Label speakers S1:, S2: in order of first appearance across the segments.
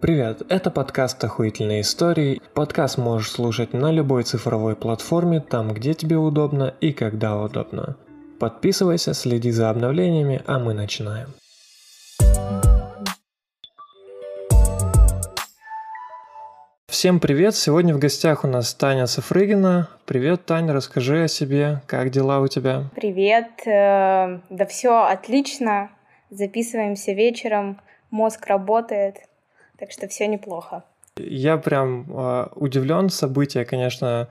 S1: Привет, это подкаст «Охуительные истории». Подкаст можешь слушать на любой цифровой платформе, там, где тебе удобно и когда удобно. Подписывайся, следи за обновлениями, а мы начинаем. Всем привет! Сегодня в гостях у нас Таня Сафрыгина. Привет, Таня, расскажи о себе, как дела у тебя?
S2: Привет, э, да все отлично. Записываемся вечером, мозг работает, так что все неплохо.
S1: Я прям э, удивлен. События, конечно,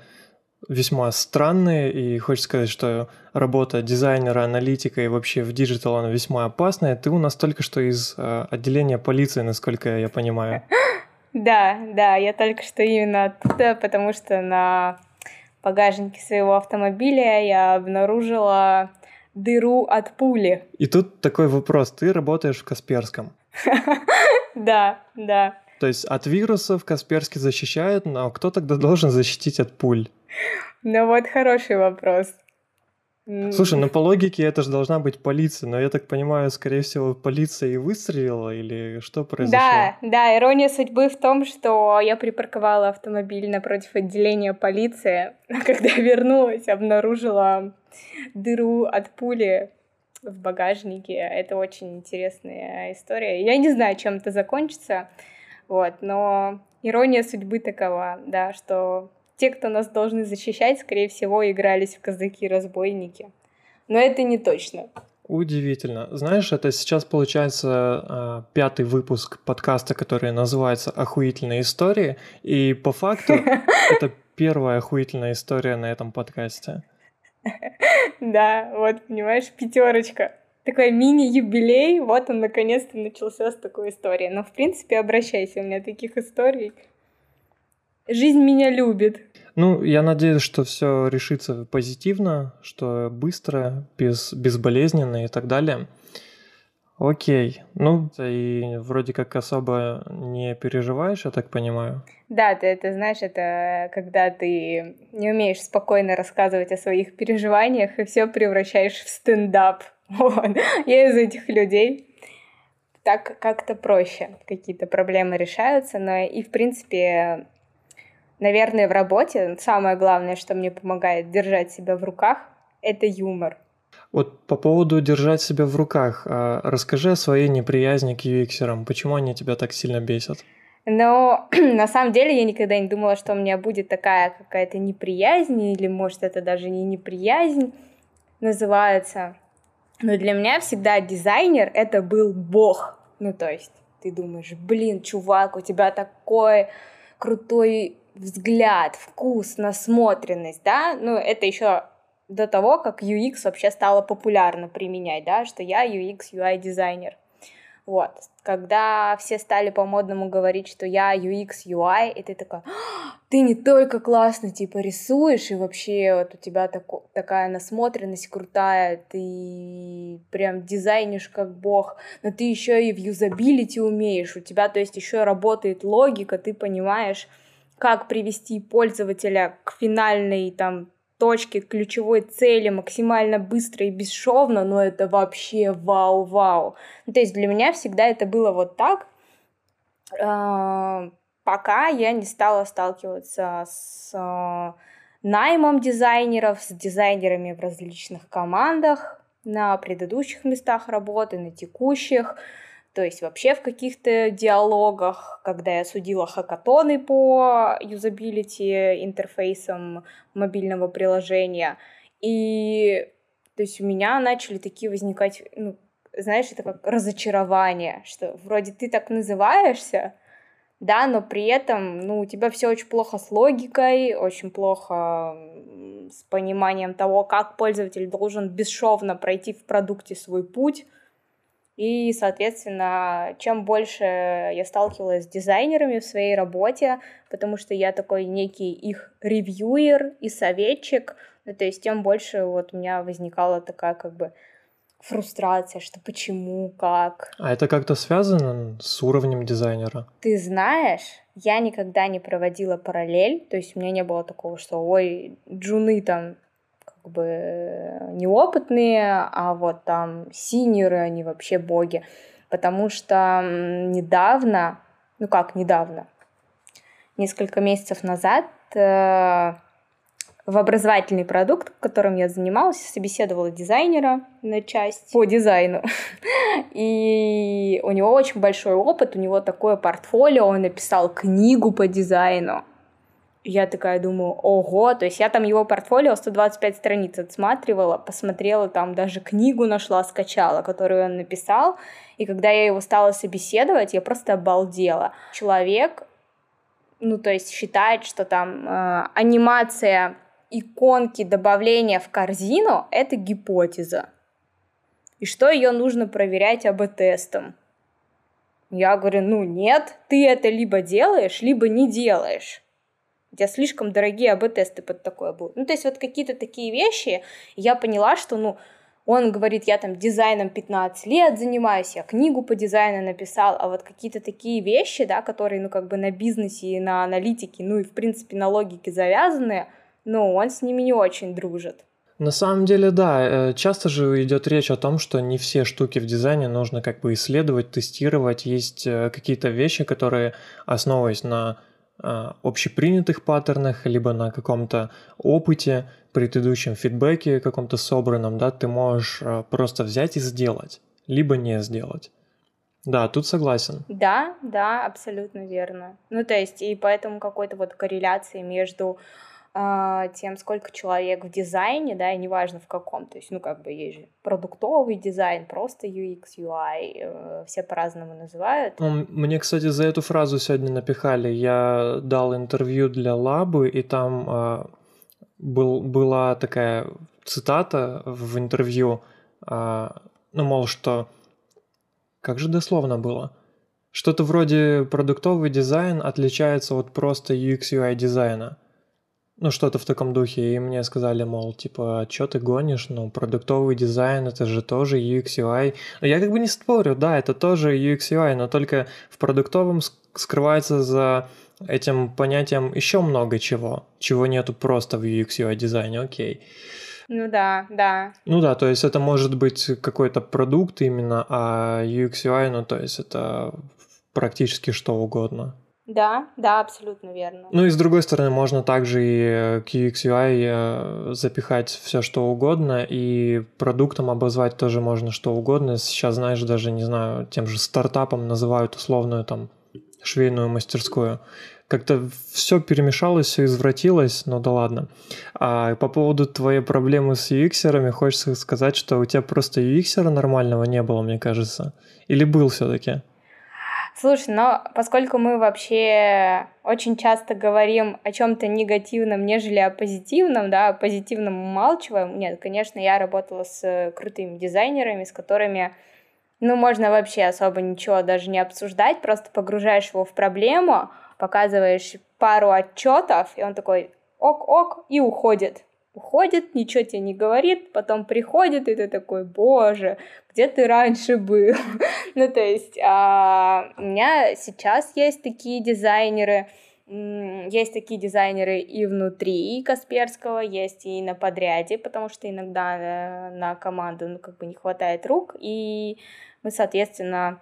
S1: весьма странные, и хочется сказать, что работа дизайнера, аналитика и вообще в digital она весьма опасная. Ты у нас только что из э, отделения полиции, насколько я понимаю.
S2: Да, да, я только что именно оттуда, потому что на багажнике своего автомобиля я обнаружила дыру от пули.
S1: И тут такой вопрос. Ты работаешь в Касперском.
S2: Да, да.
S1: То есть от вирусов Касперский защищает, но кто тогда должен защитить от пуль?
S2: Ну вот хороший вопрос.
S1: Слушай, ну по логике это же должна быть полиция, но я так понимаю, скорее всего, полиция и выстрелила, или что произошло?
S2: Да, да, ирония судьбы в том, что я припарковала автомобиль напротив отделения полиции, а когда вернулась, обнаружила дыру от пули в багажнике. Это очень интересная история. Я не знаю, чем это закончится, вот, но ирония судьбы такова, да, что те, кто нас должны защищать, скорее всего, игрались в казаки-разбойники. Но это не точно.
S1: Удивительно. Знаешь, это сейчас получается э, пятый выпуск подкаста, который называется «Охуительные истории», и по факту это первая охуительная история на этом подкасте.
S2: Да, вот, понимаешь, пятерочка. Такой мини-юбилей, вот он наконец-то начался с такой истории. Но, в принципе, обращайся, у меня таких историй. Жизнь меня любит.
S1: Ну, я надеюсь, что все решится позитивно, что быстро, без, безболезненно и так далее. Окей. Ну, и вроде как особо не переживаешь, я так понимаю.
S2: Да, ты это знаешь, это когда ты не умеешь спокойно рассказывать о своих переживаниях и все превращаешь в стендап. Вот. Я из этих людей. Так как-то проще. Какие-то проблемы решаются, но и, в принципе, наверное, в работе самое главное, что мне помогает держать себя в руках, это юмор.
S1: Вот по поводу держать себя в руках, а, расскажи о своей неприязни к UX. Почему они тебя так сильно бесят?
S2: Но на самом деле я никогда не думала, что у меня будет такая какая-то неприязнь, или может это даже не неприязнь называется. Но для меня всегда дизайнер — это был бог. Ну, то есть ты думаешь, блин, чувак, у тебя такой крутой взгляд, вкус, насмотренность, да, ну, это еще до того, как UX вообще стало популярно применять, да, что я UX, UI дизайнер. Вот. Когда все стали по-модному говорить, что я UX, UI, и ты такая, «А, ты не только классно, типа, рисуешь, и вообще вот у тебя тако, такая насмотренность крутая, ты прям дизайнишь как бог, но ты еще и в юзабилити умеешь, у тебя, то есть, еще работает логика, ты понимаешь, как привести пользователя к финальной там точке, ключевой цели максимально быстро и бесшовно, но это вообще вау-вау. Ну, то есть для меня всегда это было вот так, а, пока я не стала сталкиваться с а, наймом дизайнеров, с дизайнерами в различных командах на предыдущих местах работы, на текущих, то есть вообще в каких-то диалогах, когда я судила хакатоны по юзабилити интерфейсам мобильного приложения. И то есть у меня начали такие возникать, ну, знаешь, это как разочарование, что вроде ты так называешься, да, но при этом, ну, у тебя все очень плохо с логикой, очень плохо с пониманием того, как пользователь должен бесшовно пройти в продукте свой путь, и, соответственно, чем больше я сталкивалась с дизайнерами в своей работе, потому что я такой некий их ревьюер и советчик, ну, то есть тем больше вот у меня возникала такая как бы фрустрация, что почему, как.
S1: А это как-то связано с уровнем дизайнера?
S2: Ты знаешь, я никогда не проводила параллель, то есть у меня не было такого, что ой, джуны там как бы неопытные, а вот там синеры, они вообще боги. Потому что недавно ну как недавно, несколько месяцев назад э, в образовательный продукт, которым я занималась, собеседовала дизайнера на часть по дизайну. И у него очень большой опыт, у него такое портфолио, он написал книгу по дизайну. Я такая думаю, ого, то есть я там его портфолио 125 страниц отсматривала, посмотрела там, даже книгу нашла, скачала, которую он написал, и когда я его стала собеседовать, я просто обалдела. Человек, ну то есть считает, что там э, анимация иконки добавления в корзину — это гипотеза. И что ее нужно проверять АБ-тестом? Я говорю, ну нет, ты это либо делаешь, либо не делаешь. У тебя слишком дорогие АБ-тесты под такое будут. Ну, то есть вот какие-то такие вещи, я поняла, что, ну, он говорит, я там дизайном 15 лет занимаюсь, я книгу по дизайну написал, а вот какие-то такие вещи, да, которые, ну, как бы на бизнесе и на аналитике, ну, и, в принципе, на логике завязаны, ну, он с ними не очень дружит.
S1: На самом деле, да, э, часто же идет речь о том, что не все штуки в дизайне нужно как бы исследовать, тестировать. Есть э, какие-то вещи, которые, основываясь на общепринятых паттернах, либо на каком-то опыте, предыдущем фидбэке каком-то собранном, да, ты можешь а, просто взять и сделать, либо не сделать. Да, тут согласен.
S2: Да, да, абсолютно верно. Ну, то есть, и поэтому какой-то вот корреляции между а, тем, сколько человек в дизайне, да, и неважно в каком, то есть, ну, как бы есть же продуктовый дизайн, просто UX, UI, э, все по-разному называют.
S1: Мне, кстати, за эту фразу сегодня напихали. Я дал интервью для Лабы, и там э, был, была такая цитата в интервью, э, ну, мол, что... Как же дословно было? Что-то вроде продуктовый дизайн отличается от просто UX, UI дизайна. Ну, что-то в таком духе. И мне сказали, мол, типа, что ты гонишь? Ну, продуктовый дизайн, это же тоже UX, UI. Но я как бы не спорю, да, это тоже UX, UI, но только в продуктовом скрывается за этим понятием еще много чего, чего нету просто в UX, UI дизайне, окей.
S2: Ну да, да.
S1: Ну да, то есть это может быть какой-то продукт именно, а UX, UI, ну то есть это практически что угодно.
S2: Да, да, абсолютно верно.
S1: Ну и с другой стороны, можно также и к UX UI э, запихать все что угодно, и продуктом обозвать тоже можно что угодно. Сейчас, знаешь, даже, не знаю, тем же стартапом называют условную там швейную мастерскую. Как-то все перемешалось, все извратилось, но да ладно. А по поводу твоей проблемы с UX-ерами, хочется сказать, что у тебя просто UX нормального не было, мне кажется. Или был все-таки?
S2: Слушай, но поскольку мы вообще очень часто говорим о чем-то негативном, нежели о позитивном, да, о позитивном умалчиваем, нет, конечно, я работала с крутыми дизайнерами, с которыми, ну, можно вообще особо ничего даже не обсуждать, просто погружаешь его в проблему, показываешь пару отчетов, и он такой ок-ок и уходит уходит, ничего тебе не говорит, потом приходит, и ты такой, боже, где ты раньше был? ну, то есть а, у меня сейчас есть такие дизайнеры, есть такие дизайнеры и внутри Касперского, есть и на подряде, потому что иногда э, на команду ну, как бы не хватает рук, и мы, соответственно,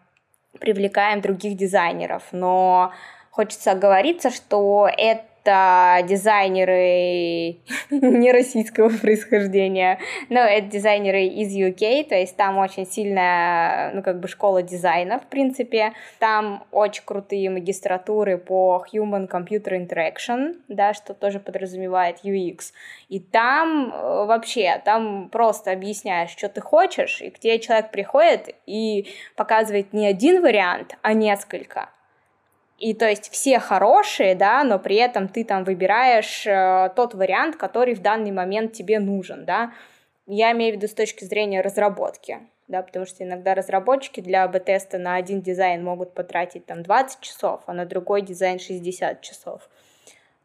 S2: привлекаем других дизайнеров. Но хочется оговориться, что это это дизайнеры не российского происхождения, но это дизайнеры из UK, то есть там очень сильная, ну, как бы школа дизайна, в принципе. Там очень крутые магистратуры по Human Computer Interaction, да, что тоже подразумевает UX. И там э, вообще, там просто объясняешь, что ты хочешь, и к тебе человек приходит и показывает не один вариант, а несколько. И то есть все хорошие, да, но при этом ты там выбираешь э, тот вариант, который в данный момент тебе нужен, да. Я имею в виду с точки зрения разработки, да, потому что иногда разработчики для АБ-теста на один дизайн могут потратить там 20 часов, а на другой дизайн 60 часов.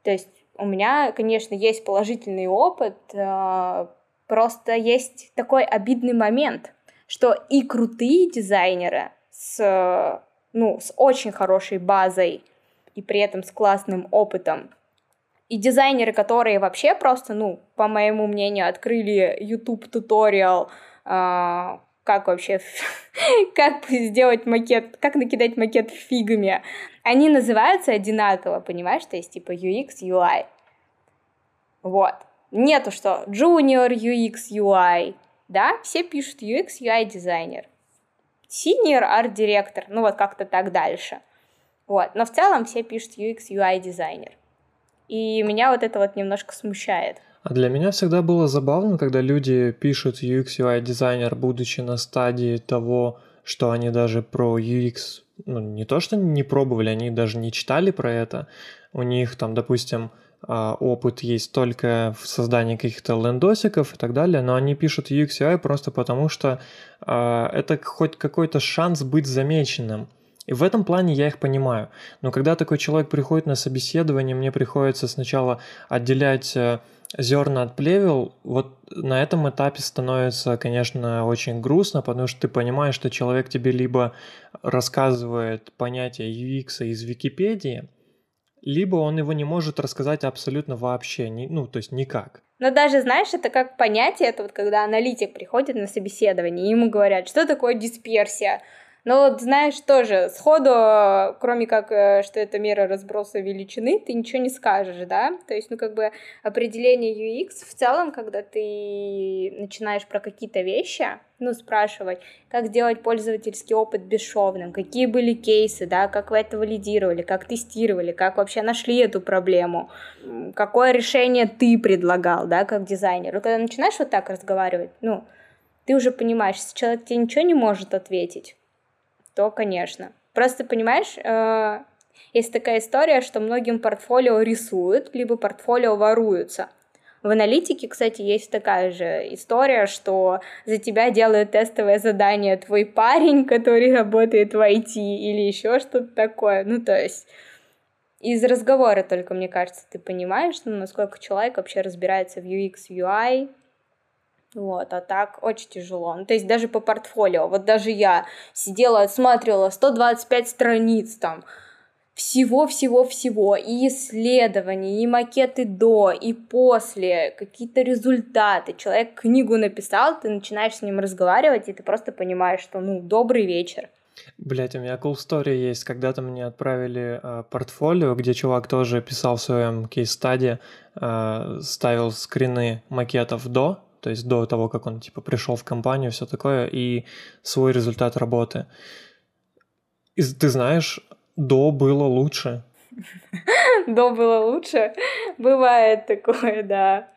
S2: То есть у меня, конечно, есть положительный опыт, э, просто есть такой обидный момент, что и крутые дизайнеры с ну, с очень хорошей базой и при этом с классным опытом. И дизайнеры, которые вообще просто, ну, по моему мнению, открыли YouTube туториал, э, как вообще, как сделать макет, как накидать макет фигами, они называются одинаково, понимаешь, то есть типа UX, UI. Вот. Нету что Junior UX, UI, да, все пишут UX, UI дизайнер. Senior Director, ну вот как-то так дальше. Вот, но в целом все пишут UX, UI дизайнер. И меня вот это вот немножко смущает.
S1: А для меня всегда было забавно, когда люди пишут UX UI дизайнер, будучи на стадии того, что они даже про UX, ну не то что не пробовали, они даже не читали про это. У них там, допустим, а, опыт есть только в создании каких-то лендосиков и так далее, но они пишут UX просто потому, что а, это хоть какой-то шанс быть замеченным. И в этом плане я их понимаю. Но когда такой человек приходит на собеседование, мне приходится сначала отделять э, зерна от плевел, вот на этом этапе становится, конечно, очень грустно, потому что ты понимаешь, что человек тебе либо рассказывает понятие UX из Википедии, либо он его не может рассказать абсолютно вообще, ну, то есть никак.
S2: Но даже, знаешь, это как понятие, это вот когда аналитик приходит на собеседование, и ему говорят, что такое дисперсия, но вот знаешь, тоже сходу, кроме как, э, что это мера разброса величины, ты ничего не скажешь, да? То есть, ну, как бы определение UX в целом, когда ты начинаешь про какие-то вещи, ну, спрашивать, как сделать пользовательский опыт бесшовным, какие были кейсы, да, как вы это валидировали, как тестировали, как вообще нашли эту проблему, какое решение ты предлагал, да, как дизайнер. Когда начинаешь вот так разговаривать, ну, ты уже понимаешь, если человек тебе ничего не может ответить, то, конечно. Просто, понимаешь, э, есть такая история, что многим портфолио рисуют, либо портфолио воруются. В аналитике, кстати, есть такая же история, что за тебя делает тестовое задание твой парень, который работает в IT, или еще что-то такое. Ну, то есть из разговора только, мне кажется, ты понимаешь, ну, насколько человек вообще разбирается в UX, UI, вот, а так очень тяжело. Ну, то есть даже по портфолио, вот даже я сидела, отсматривала 125 страниц там, всего-всего-всего, и исследований, и макеты до, и после, какие-то результаты. Человек книгу написал, ты начинаешь с ним разговаривать, и ты просто понимаешь, что, ну, добрый вечер.
S1: Блять, у меня cool story есть. Когда-то мне отправили э, портфолио, где чувак тоже писал в своем кейс-стаде, э, ставил скрины макетов до, то есть до того, как он типа пришел в компанию, все такое, и свой результат работы. И ты знаешь, до было лучше.
S2: До было лучше? Бывает такое, да.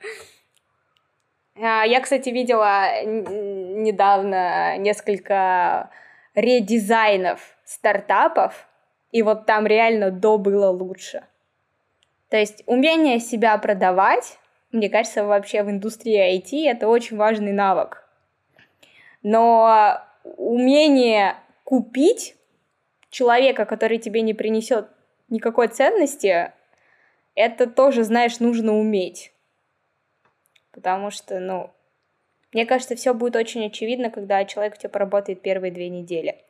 S2: А, я, кстати, видела недавно несколько редизайнов стартапов, и вот там реально до было лучше. То есть умение себя продавать мне кажется, вообще в индустрии IT это очень важный навык. Но умение купить человека, который тебе не принесет никакой ценности, это тоже, знаешь, нужно уметь. Потому что, ну, мне кажется, все будет очень очевидно, когда человек у тебя поработает первые две недели.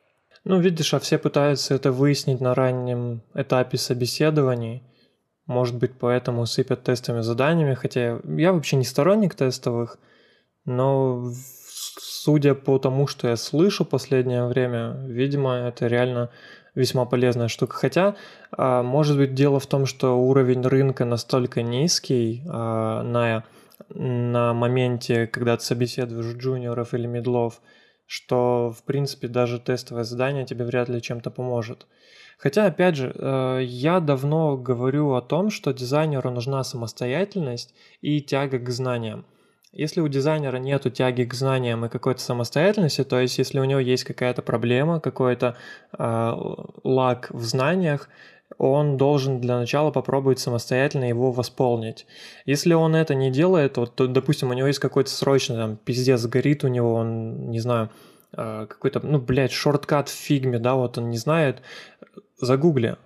S1: Ну, видишь, а все пытаются это выяснить на раннем этапе собеседований. Может быть, поэтому сыпят тестовыми заданиями, хотя я вообще не сторонник тестовых, но судя по тому, что я слышу последнее время, видимо, это реально весьма полезная штука. Хотя, а, может быть, дело в том, что уровень рынка настолько низкий а, на, на моменте, когда ты собеседуешь джуниоров или медлов, что, в принципе, даже тестовое задание тебе вряд ли чем-то поможет. Хотя, опять же, э, я давно говорю о том, что дизайнеру нужна самостоятельность и тяга к знаниям. Если у дизайнера нет тяги к знаниям и какой-то самостоятельности, то есть если у него есть какая-то проблема, какой-то э, лаг в знаниях, он должен для начала попробовать самостоятельно его восполнить. Если он это не делает, вот, то, допустим, у него есть какой-то срочный, там, пиздец горит у него, он, не знаю, э, какой-то, ну, блядь, шорткат в фигме, да, вот он не знает, загугли.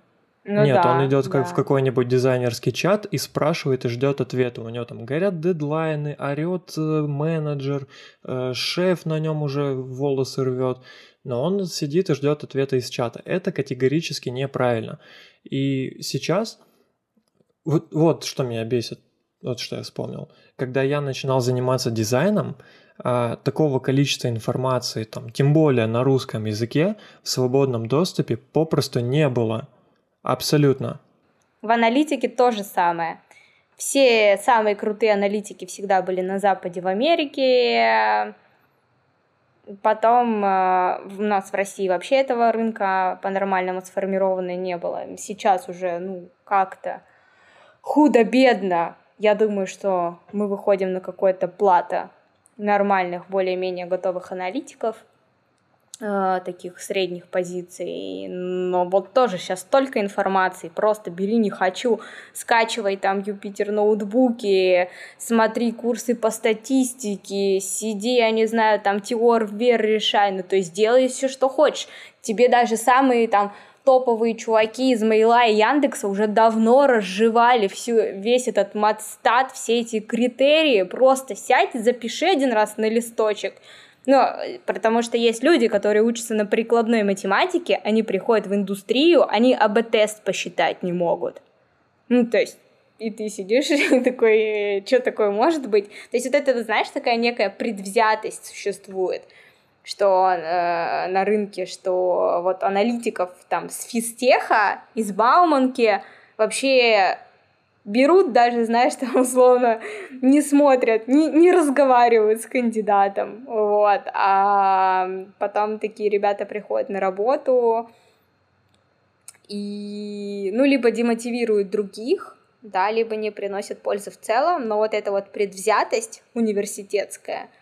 S1: Ну, Нет, да, он идет как да. в какой-нибудь дизайнерский чат и спрашивает и ждет ответа. У него там горят дедлайны, орет э, менеджер, э, шеф на нем уже волосы рвет. Но он сидит и ждет ответа из чата. Это категорически неправильно. И сейчас вот, вот что меня бесит. Вот что я вспомнил. Когда я начинал заниматься дизайном, а, такого количества информации, там, тем более на русском языке, в свободном доступе попросту не было. Абсолютно.
S2: В аналитике то же самое. Все самые крутые аналитики всегда были на Западе, в Америке. Потом э, у нас в России вообще этого рынка по-нормальному сформированного не было. Сейчас уже, ну, как-то худо-бедно. Я думаю, что мы выходим на какое-то плато нормальных, более-менее готовых аналитиков, э, таких средних позиций. Но вот тоже сейчас столько информации, просто бери не хочу, скачивай там Юпитер ноутбуки, смотри курсы по статистике, сиди, я не знаю, там теор вер решай, ну то есть делай все, что хочешь. Тебе даже самые там топовые чуваки из Мейла и Яндекса уже давно разжевали всю, весь этот матстат, все эти критерии. Просто сядь, запиши один раз на листочек. Ну, потому что есть люди, которые учатся на прикладной математике, они приходят в индустрию, они АБ-тест посчитать не могут. Ну, то есть, и ты сидишь и такой, что такое может быть? То есть вот это, знаешь, такая некая предвзятость существует что э, на рынке, что вот аналитиков там с физтеха, из Бауманки вообще берут даже, знаешь, там условно не смотрят, не, не разговаривают с кандидатом, вот, а потом такие ребята приходят на работу и, ну, либо демотивируют других, да, либо не приносят пользы в целом, но вот эта вот предвзятость университетская —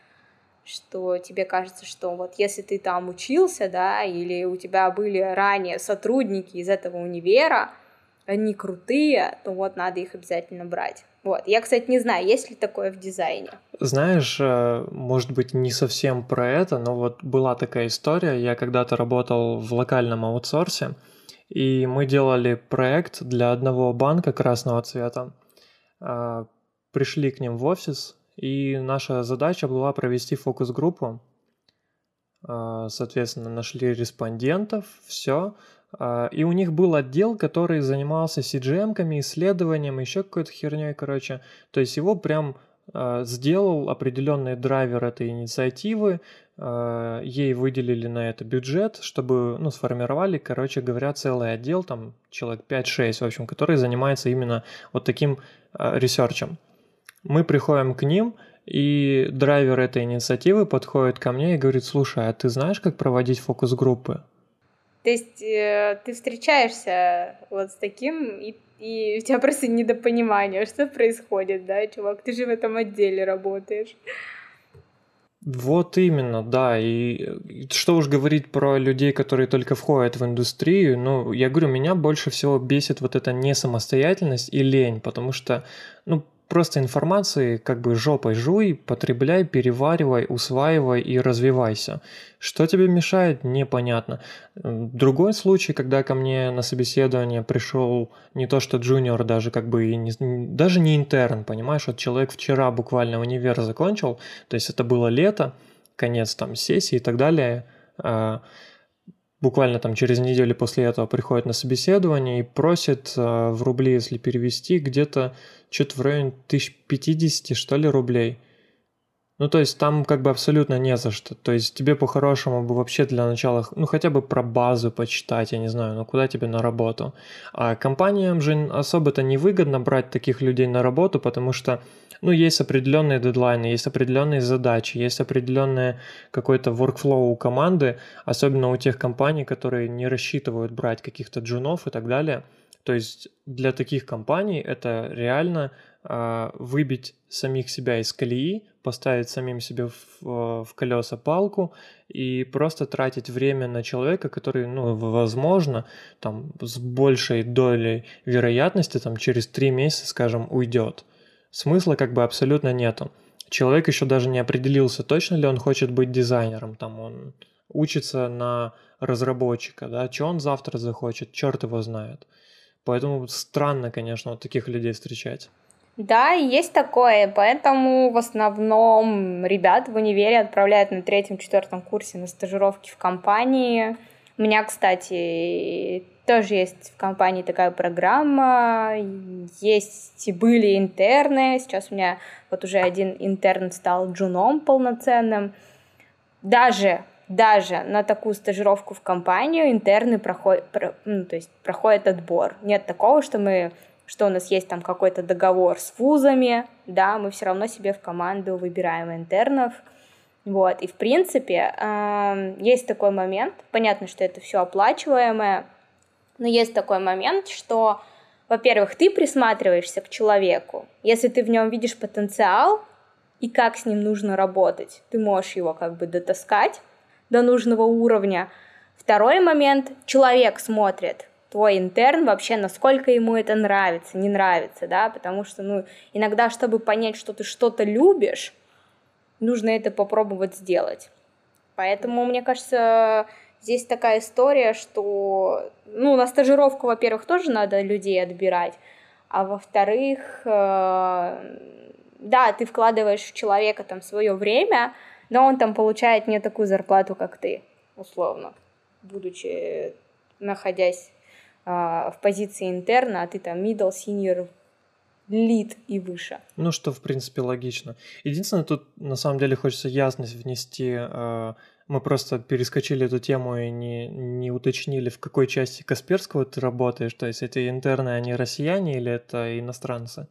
S2: что тебе кажется, что вот если ты там учился, да, или у тебя были ранее сотрудники из этого универа, они крутые, то вот надо их обязательно брать. Вот. Я, кстати, не знаю, есть ли такое в дизайне.
S1: Знаешь, э, может быть, не совсем про это, но вот была такая история. Я когда-то работал в локальном аутсорсе, и мы делали проект для одного банка красного цвета. А, пришли к ним в офис, и наша задача была провести фокус-группу. А, соответственно, нашли респондентов, все. А, и у них был отдел, который занимался CGM-ками, исследованием, еще какой-то херней, короче. То есть его прям а, сделал определенный драйвер этой инициативы, ей выделили на это бюджет, чтобы, ну, сформировали, короче говоря, целый отдел, там, человек 5-6, в общем, который занимается именно вот таким ресерчем. Мы приходим к ним, и драйвер этой инициативы подходит ко мне и говорит, слушай, а ты знаешь, как проводить фокус-группы?
S2: То есть э, ты встречаешься вот с таким, и, и у тебя просто недопонимание, что происходит, да, чувак, ты же в этом отделе работаешь.
S1: Вот именно, да. И что уж говорить про людей, которые только входят в индустрию. Ну, я говорю, меня больше всего бесит вот эта несамостоятельность и лень, потому что, ну, Просто информации как бы жопой жуй, потребляй, переваривай, усваивай и развивайся. Что тебе мешает, непонятно. Другой случай, когда ко мне на собеседование пришел не то что джуниор, даже как бы и не, даже не интерн, понимаешь, вот человек вчера буквально универ закончил, то есть это было лето, конец там сессии и так далее, а, буквально там через неделю после этого приходит на собеседование и просит э, в рубли, если перевести, где-то что-то в районе 1050, что ли, рублей. Ну, то есть там как бы абсолютно не за что. То есть тебе по-хорошему бы вообще для начала, ну, хотя бы про базу почитать, я не знаю, ну, куда тебе на работу. А компаниям же особо-то невыгодно брать таких людей на работу, потому что ну, есть определенные дедлайны, есть определенные задачи, есть определенное какой-то workflow у команды, особенно у тех компаний, которые не рассчитывают брать каких-то джунов и так далее. То есть для таких компаний это реально э, выбить самих себя из колеи, поставить самим себе в, в колеса палку и просто тратить время на человека, который, ну, возможно, там с большей долей вероятности, там через три месяца, скажем, уйдет смысла как бы абсолютно нету. Человек еще даже не определился, точно ли он хочет быть дизайнером, там он учится на разработчика, да, что он завтра захочет, черт его знает. Поэтому странно, конечно, вот таких людей встречать.
S2: Да, есть такое, поэтому в основном ребят в универе отправляют на третьем-четвертом курсе на стажировки в компании, У меня, кстати, тоже есть в компании такая программа, есть были интерны, сейчас у меня вот уже один интерн стал джуном полноценным. Даже, даже на такую стажировку в компанию интерны проходят, ну, то есть проходят отбор. Нет такого, что мы что у нас есть там какой-то договор с вузами, да, мы все равно себе в команду выбираем интернов, вот, и в принципе э, есть такой момент, понятно, что это все оплачиваемое, но есть такой момент, что, во-первых, ты присматриваешься к человеку, если ты в нем видишь потенциал и как с ним нужно работать, ты можешь его как бы дотаскать до нужного уровня. Второй момент, человек смотрит, твой интерн вообще, насколько ему это нравится, не нравится, да, потому что, ну, иногда, чтобы понять, что ты что-то любишь, нужно это попробовать сделать. Поэтому, мне кажется, здесь такая история, что, ну, на стажировку, во-первых, тоже надо людей отбирать, а во-вторых, э, да, ты вкладываешь в человека там свое время, но он там получает не такую зарплату, как ты, условно, будучи находясь а, в позиции интерна, а ты там middle, senior, lead и выше.
S1: Ну, что, в принципе, логично. Единственное, тут на самом деле хочется ясность внести. А, мы просто перескочили эту тему и не, не уточнили, в какой части Касперского ты работаешь. То есть эти интерны, они россияне или это иностранцы?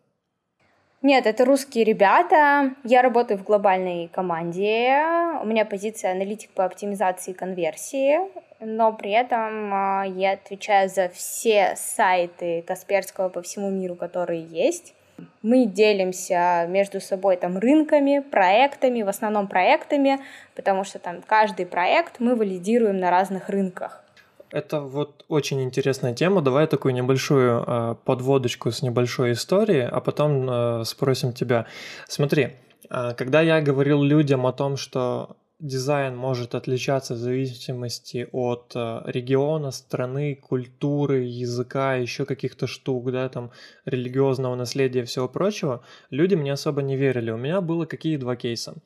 S2: Нет, это русские ребята. Я работаю в глобальной команде. У меня позиция аналитик по оптимизации конверсии, но при этом а, я отвечаю за все сайты Касперского по всему миру, которые есть. Мы делимся между собой там рынками, проектами, в основном проектами, потому что там каждый проект мы валидируем на разных рынках.
S1: Это вот очень интересная тема. Давай такую небольшую э, подводочку с небольшой историей, а потом э, спросим тебя. Смотри, э, когда я говорил людям о том, что дизайн может отличаться в зависимости от региона, страны, культуры, языка, еще каких-то штук, да, там, религиозного наследия и всего прочего, люди мне особо не верили. У меня было какие два кейса.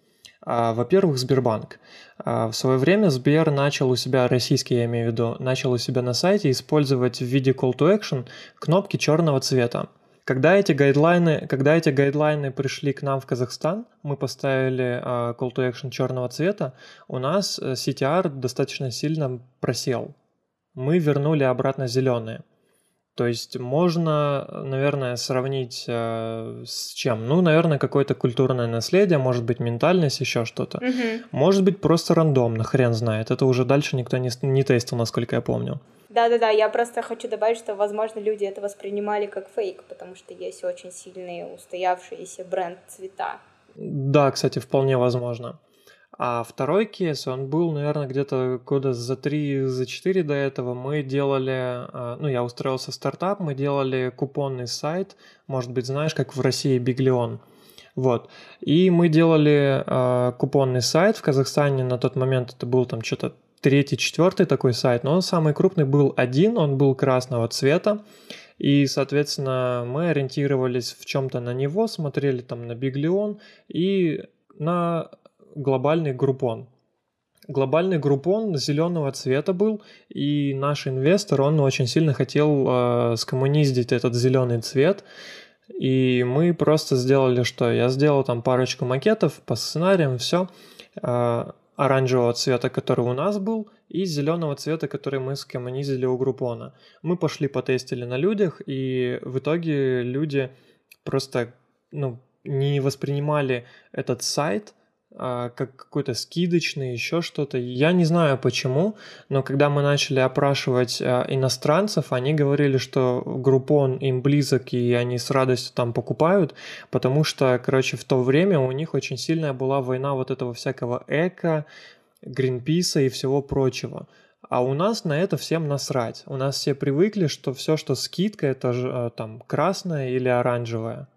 S1: А, во-первых, Сбербанк. А, в свое время Сбер начал у себя, российский я имею в виду, начал у себя на сайте использовать в виде call to action кнопки черного цвета. Когда эти гайдлайны, когда эти гайдлайны пришли к нам в Казахстан, мы поставили uh, call to action черного цвета, у нас э, CTR достаточно сильно просел. Мы вернули обратно зеленые. То есть можно, наверное, сравнить э, с чем? Ну, наверное, какое-то культурное наследие, может быть, ментальность, еще что-то.
S2: Угу.
S1: Может быть, просто рандомно, хрен знает. Это уже дальше никто не, не тестил, насколько я помню.
S2: Да-да-да, я просто хочу добавить, что, возможно, люди это воспринимали как фейк, потому что есть очень сильные устоявшиеся бренд цвета.
S1: Да, кстати, вполне возможно. А второй кейс, он был, наверное, где-то года за три, за четыре до этого. Мы делали, а, ну, я устроился в стартап, мы делали купонный сайт, может быть, знаешь, как в России Биглион. Вот. И мы делали э, купонный сайт в Казахстане. На тот момент это был там что-то третий, четвертый такой сайт, но он самый крупный был один, он был красного цвета. И, соответственно, мы ориентировались в чем-то на него, смотрели там на Биглион и на глобальный группон. Глобальный группон зеленого цвета был, и наш инвестор, он очень сильно хотел э, скоммуниздить этот зеленый цвет, и мы просто сделали что? Я сделал там парочку макетов по сценариям, все, э, оранжевого цвета, который у нас был, и зеленого цвета, который мы скоммунизили у группона. Мы пошли потестили на людях, и в итоге люди просто ну, не воспринимали этот сайт – а, как какой-то скидочный, еще что-то. Я не знаю почему, но когда мы начали опрашивать а, иностранцев, они говорили, что группон им близок и они с радостью там покупают, потому что, короче, в то время у них очень сильная была война вот этого всякого эко, Гринписа и всего прочего. А у нас на это всем насрать. У нас все привыкли, что все, что скидка, это же а, там красное или оранжевое.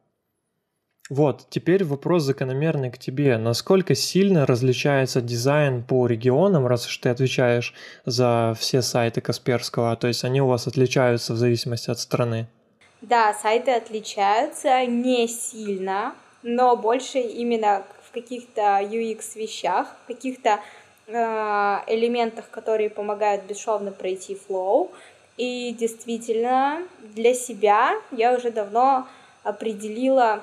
S1: Вот, теперь вопрос закономерный к тебе. Насколько сильно различается дизайн по регионам, раз уж ты отвечаешь за все сайты Касперского, то есть они у вас отличаются в зависимости от страны?
S2: Да, сайты отличаются не сильно, но больше именно в каких-то UX вещах, в каких-то элементах, которые помогают бесшовно пройти флоу. И действительно, для себя я уже давно определила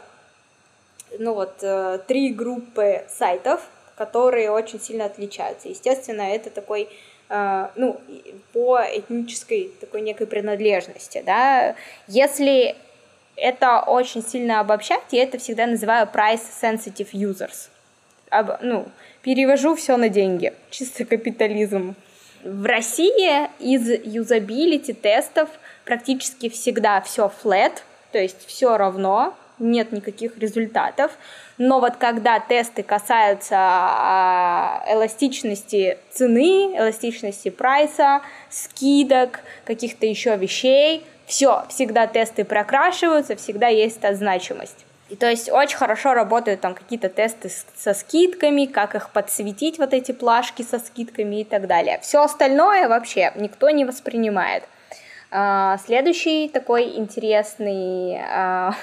S2: ну вот, э, три группы сайтов, которые очень сильно отличаются. Естественно, это такой э, ну, по этнической такой некой принадлежности, да, если это очень сильно обобщать, я это всегда называю price sensitive users. Об, ну, перевожу все на деньги, чисто капитализм. В России из юзабилити тестов практически всегда все flat, то есть все равно, нет никаких результатов. Но вот когда тесты касаются а, эластичности цены, эластичности прайса, скидок, каких-то еще вещей, все, всегда тесты прокрашиваются, всегда есть та значимость. И то есть очень хорошо работают там какие-то тесты со скидками, как их подсветить, вот эти плашки со скидками и так далее. Все остальное вообще никто не воспринимает. А, следующий такой интересный а,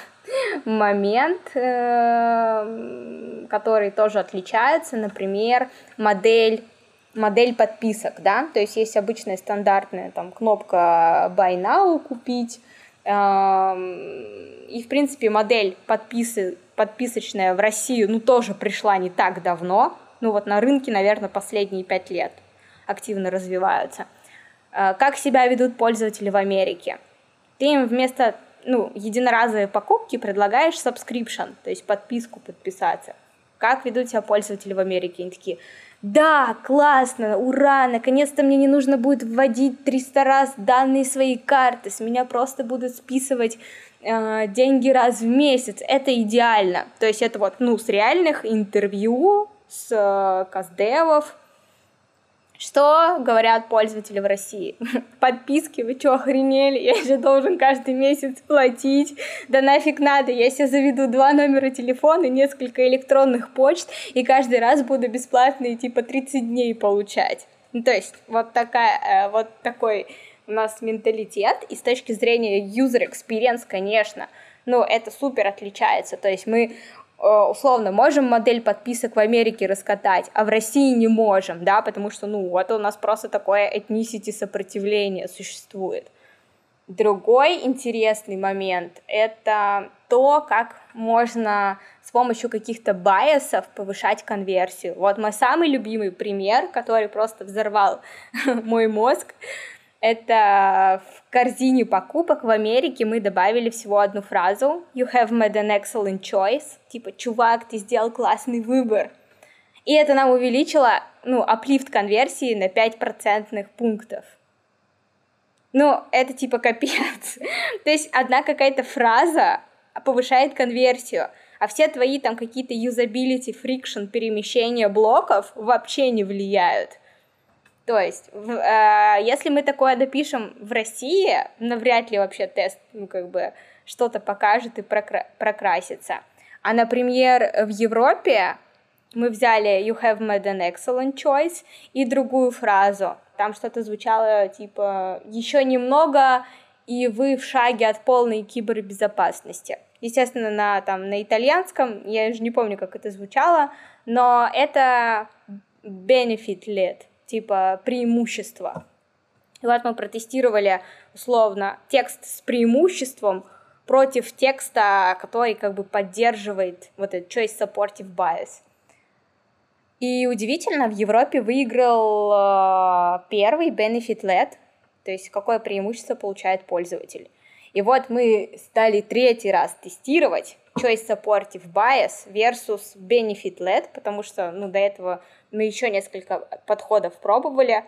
S2: момент, э, который тоже отличается, например, модель модель подписок, да, то есть есть обычная стандартная там кнопка Buy Now купить, и, в принципе, модель подписы, подписочная в Россию, ну, тоже пришла не так давно. Ну, вот на рынке, наверное, последние пять лет активно развиваются. А, как себя ведут пользователи в Америке? Ты им вместо ну, единоразовой покупки предлагаешь subscription, то есть подписку подписаться. Как ведут себя пользователи в Америке? Они такие, да, классно, ура, наконец-то мне не нужно будет вводить 300 раз данные своей карты, с меня просто будут списывать э, деньги раз в месяц, это идеально. То есть это вот, ну, с реальных интервью с э, каздевов, что говорят пользователи в России? Подписки, вы что, охренели? Я же должен каждый месяц платить. Да нафиг надо, я себе заведу два номера телефона, несколько электронных почт, и каждый раз буду бесплатно идти по 30 дней получать. Ну, то есть вот, такая, э, вот такой у нас менталитет, и с точки зрения user experience, конечно, ну, это супер отличается. То есть мы условно, можем модель подписок в Америке раскатать, а в России не можем, да, потому что, ну, вот у нас просто такое этнисити сопротивление существует. Другой интересный момент — это то, как можно с помощью каких-то байесов повышать конверсию. Вот мой самый любимый пример, который просто взорвал мой мозг, это в корзине покупок в Америке мы добавили всего одну фразу «You have made an excellent choice», типа «Чувак, ты сделал классный выбор». И это нам увеличило, ну, аплифт конверсии на 5 процентных пунктов. Ну, это типа капец. То есть одна какая-то фраза повышает конверсию, а все твои там какие-то юзабилити, friction, перемещения блоков вообще не влияют. То есть, э, если мы такое допишем в России, навряд ли вообще тест, ну, как бы, что-то покажет и прокра- прокрасится. А, например, в Европе мы взяли «You have made an excellent choice» и другую фразу. Там что-то звучало типа «Еще немного, и вы в шаге от полной кибербезопасности». Естественно, на, там, на итальянском, я уже не помню, как это звучало, но это benefit led типа преимущества. И вот мы протестировали условно текст с преимуществом против текста, который как бы поддерживает вот этот choice supportive bias. И удивительно, в Европе выиграл э, первый benefit led, то есть какое преимущество получает пользователь. И вот мы стали третий раз тестировать choice supportive bias versus benefit led, потому что ну, до этого мы еще несколько подходов пробовали,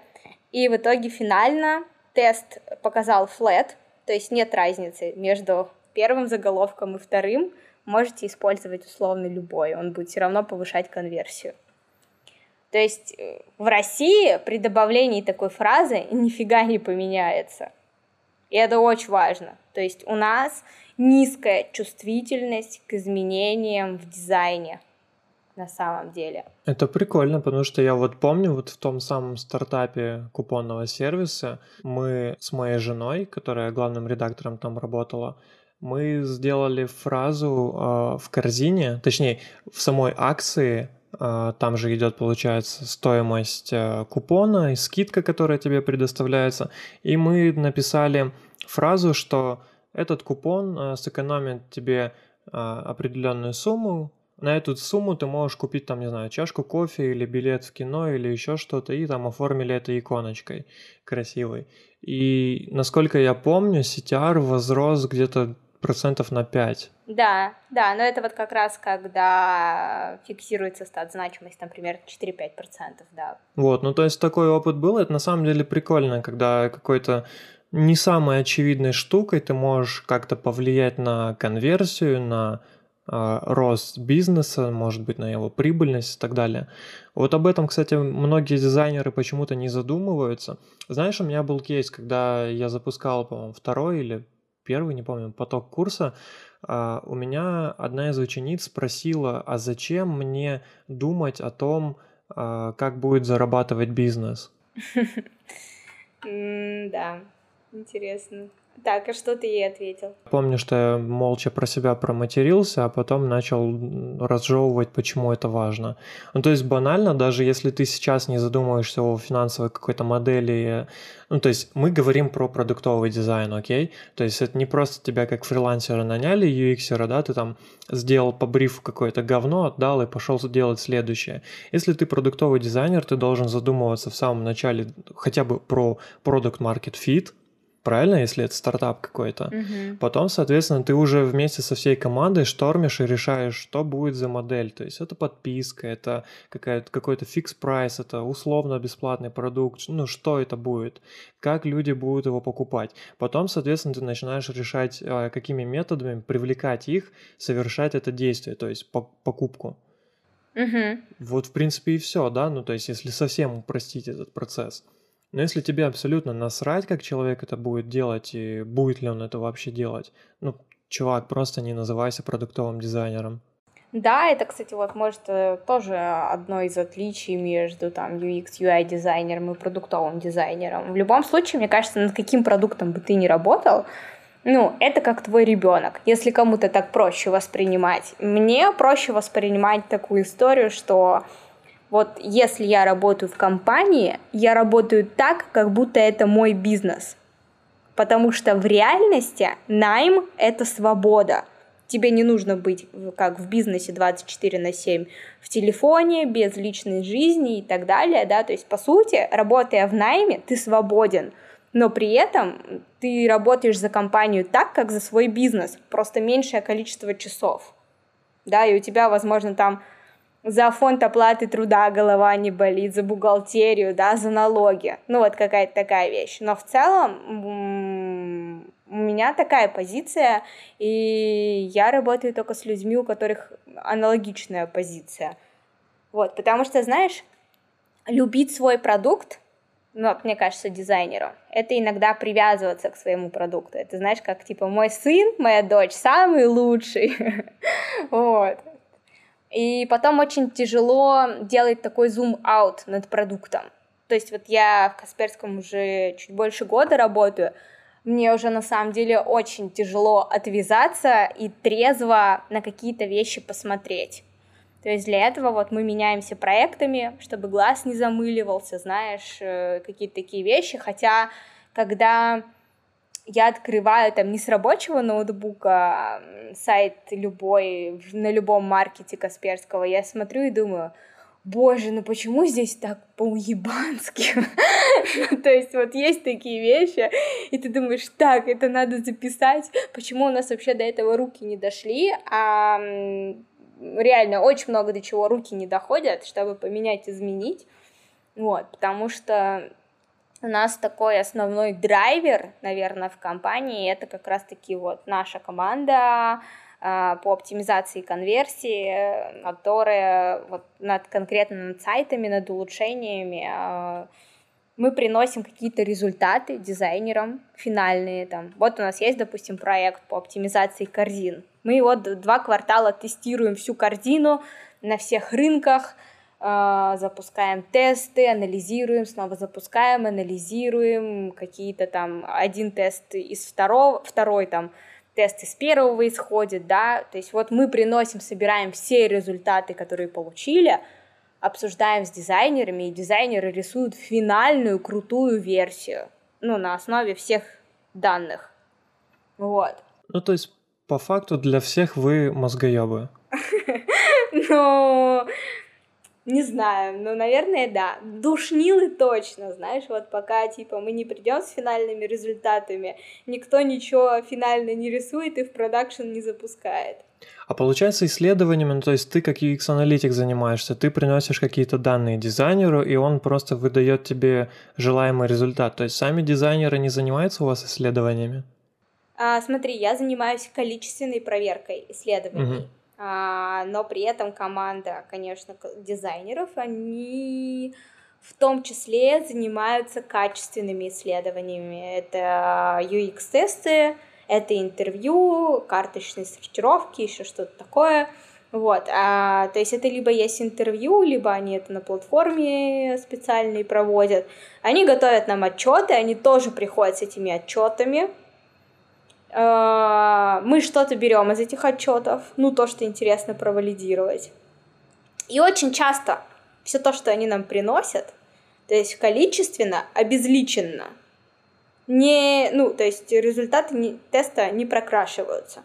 S2: и в итоге финально тест показал flat, то есть нет разницы между первым заголовком и вторым, можете использовать условно любой, он будет все равно повышать конверсию. То есть э, в России при добавлении такой фразы нифига не поменяется. И это очень важно. То есть у нас низкая чувствительность к изменениям в дизайне на самом деле.
S1: Это прикольно, потому что я вот помню, вот в том самом стартапе купонного сервиса мы с моей женой, которая главным редактором там работала, мы сделали фразу э, в корзине, точнее, в самой акции а, там же идет, получается, стоимость э, купона и скидка, которая тебе предоставляется. И мы написали фразу, что этот купон э, сэкономит тебе а, определенную сумму. На эту сумму ты можешь купить, там, не знаю, чашку кофе или билет в кино или еще что-то, и там оформили это иконочкой красивой. И насколько я помню, CTR возрос где-то процентов на 5.
S2: Да, да, но это вот как раз когда фиксируется стат значимость, например, 4-5%, да.
S1: Вот, ну то есть такой опыт был, это на самом деле прикольно, когда какой-то не самой очевидной штукой ты можешь как-то повлиять на конверсию, на э, рост бизнеса, может быть, на его прибыльность и так далее. Вот об этом, кстати, многие дизайнеры почему-то не задумываются. Знаешь, у меня был кейс, когда я запускал, по-моему, второй или первый, не помню, поток курса, а, у меня одна из учениц спросила, а зачем мне думать о том, а, как будет зарабатывать бизнес?
S2: Да, интересно. Так, а что ты ей ответил?
S1: Помню, что я молча про себя проматерился, а потом начал разжевывать, почему это важно. Ну, то есть банально, даже если ты сейчас не задумываешься о финансовой какой-то модели, ну, то есть мы говорим про продуктовый дизайн, окей? То есть это не просто тебя как фрилансера наняли, UX, да, ты там сделал по брифу какое-то говно, отдал и пошел делать следующее. Если ты продуктовый дизайнер, ты должен задумываться в самом начале хотя бы про fit, правильно, если это стартап какой-то.
S2: Угу.
S1: Потом, соответственно, ты уже вместе со всей командой штормишь и решаешь, что будет за модель. То есть это подписка, это какая-то, какой-то fix price, это условно бесплатный продукт. Ну, что это будет? Как люди будут его покупать? Потом, соответственно, ты начинаешь решать, а, какими методами привлекать их совершать это действие, то есть покупку.
S2: Угу.
S1: Вот, в принципе, и все, да, ну, то есть, если совсем упростить этот процесс. Но если тебе абсолютно насрать, как человек это будет делать, и будет ли он это вообще делать, ну, чувак, просто не называйся продуктовым дизайнером.
S2: Да, это, кстати, вот может э, тоже одно из отличий между там UX, UI дизайнером и продуктовым дизайнером. В любом случае, мне кажется, над каким продуктом бы ты ни работал, ну, это как твой ребенок. Если кому-то так проще воспринимать, мне проще воспринимать такую историю, что вот если я работаю в компании, я работаю так, как будто это мой бизнес. Потому что в реальности найм — это свобода. Тебе не нужно быть, как в бизнесе, 24 на 7 в телефоне, без личной жизни и так далее, да, то есть, по сути, работая в найме, ты свободен, но при этом ты работаешь за компанию так, как за свой бизнес, просто меньшее количество часов, да, и у тебя, возможно, там за фонд оплаты труда голова не болит, за бухгалтерию, да, за налоги. Ну, вот какая-то такая вещь. Но в целом у меня такая позиция, и я работаю только с людьми, у которых аналогичная позиция. Вот, потому что, знаешь, любить свой продукт, ну, мне кажется, дизайнеру, это иногда привязываться к своему продукту. Это, знаешь, как, типа, мой сын, моя дочь самый лучший. Вот. И потом очень тяжело делать такой зум-аут над продуктом. То есть вот я в Касперском уже чуть больше года работаю, мне уже на самом деле очень тяжело отвязаться и трезво на какие-то вещи посмотреть. То есть для этого вот мы меняемся проектами, чтобы глаз не замыливался, знаешь, э, какие-то такие вещи. Хотя, когда я открываю там не с рабочего ноутбука сайт любой, на любом маркете Касперского, я смотрю и думаю, боже, ну почему здесь так по-уебански? То есть вот есть такие вещи, и ты думаешь, так, это надо записать, почему у нас вообще до этого руки не дошли, а реально очень много до чего руки не доходят, чтобы поменять, изменить, вот, потому что у нас такой основной драйвер, наверное, в компании, это как раз-таки вот наша команда э, по оптимизации конверсии, которая вот над конкретно над сайтами, над улучшениями э, мы приносим какие-то результаты дизайнерам финальные там. Вот у нас есть, допустим, проект по оптимизации корзин. Мы его два квартала тестируем всю корзину на всех рынках, а, запускаем тесты, анализируем, снова запускаем, анализируем какие-то там один тест из второго, второй там тест из первого исходит, да, то есть вот мы приносим, собираем все результаты, которые получили, обсуждаем с дизайнерами, и дизайнеры рисуют финальную крутую версию, ну, на основе всех данных. Вот.
S1: Ну, то есть, по факту, для всех вы мозгоебы.
S2: Ну, не знаю, ну, наверное, да. Душнилы точно, знаешь, вот пока, типа, мы не придем с финальными результатами, никто ничего финально не рисует и в продакшн не запускает.
S1: А получается исследованиями, ну то есть ты как UX-аналитик занимаешься, ты приносишь какие-то данные дизайнеру, и он просто выдает тебе желаемый результат. То есть сами дизайнеры не занимаются у вас исследованиями?
S2: А, смотри, я занимаюсь количественной проверкой исследований. Угу. А, но при этом команда, конечно, дизайнеров, они в том числе занимаются качественными исследованиями. Это UX-тесты, это интервью, карточные сортировки, еще что-то такое. Вот, а, то есть это либо есть интервью, либо они это на платформе специальные проводят. Они готовят нам отчеты, они тоже приходят с этими отчетами. А, мы что-то берем из этих отчетов, ну то, что интересно провалидировать. И очень часто все то, что они нам приносят, то есть количественно, обезличенно – не, ну, то есть результаты не, теста не прокрашиваются.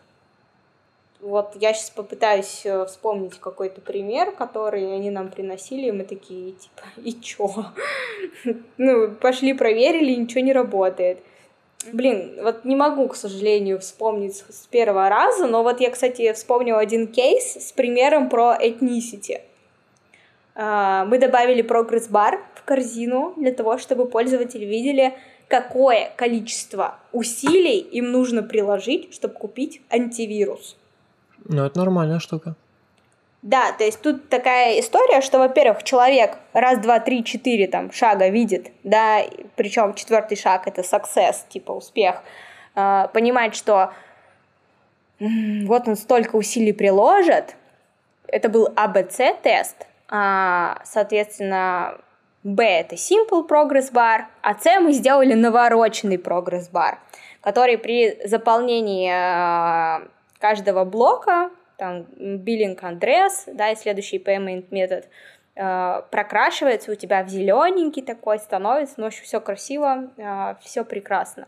S2: Вот я сейчас попытаюсь э, вспомнить какой-то пример, который они нам приносили, и мы такие, типа, и чё? ну, пошли проверили, ничего не работает. Блин, вот не могу, к сожалению, вспомнить с первого раза, но вот я, кстати, вспомнила один кейс с примером про ethnicity. А, мы добавили прогресс-бар в корзину для того, чтобы пользователи видели, какое количество усилий им нужно приложить, чтобы купить антивирус.
S1: Ну, это нормальная штука.
S2: Да, то есть тут такая история, что, во-первых, человек раз, два, три, четыре там шага видит, да, причем четвертый шаг это success, типа успех, э, понимает, что вот он столько усилий приложит, это был АБЦ-тест, а, соответственно, B это Simple Progress Bar, а C мы сделали навороченный Progress Bar, который при заполнении э, каждого блока, там, billing address, да, и следующий payment метод, э, прокрашивается у тебя в зелененький такой, становится, ну, все красиво, э, все прекрасно.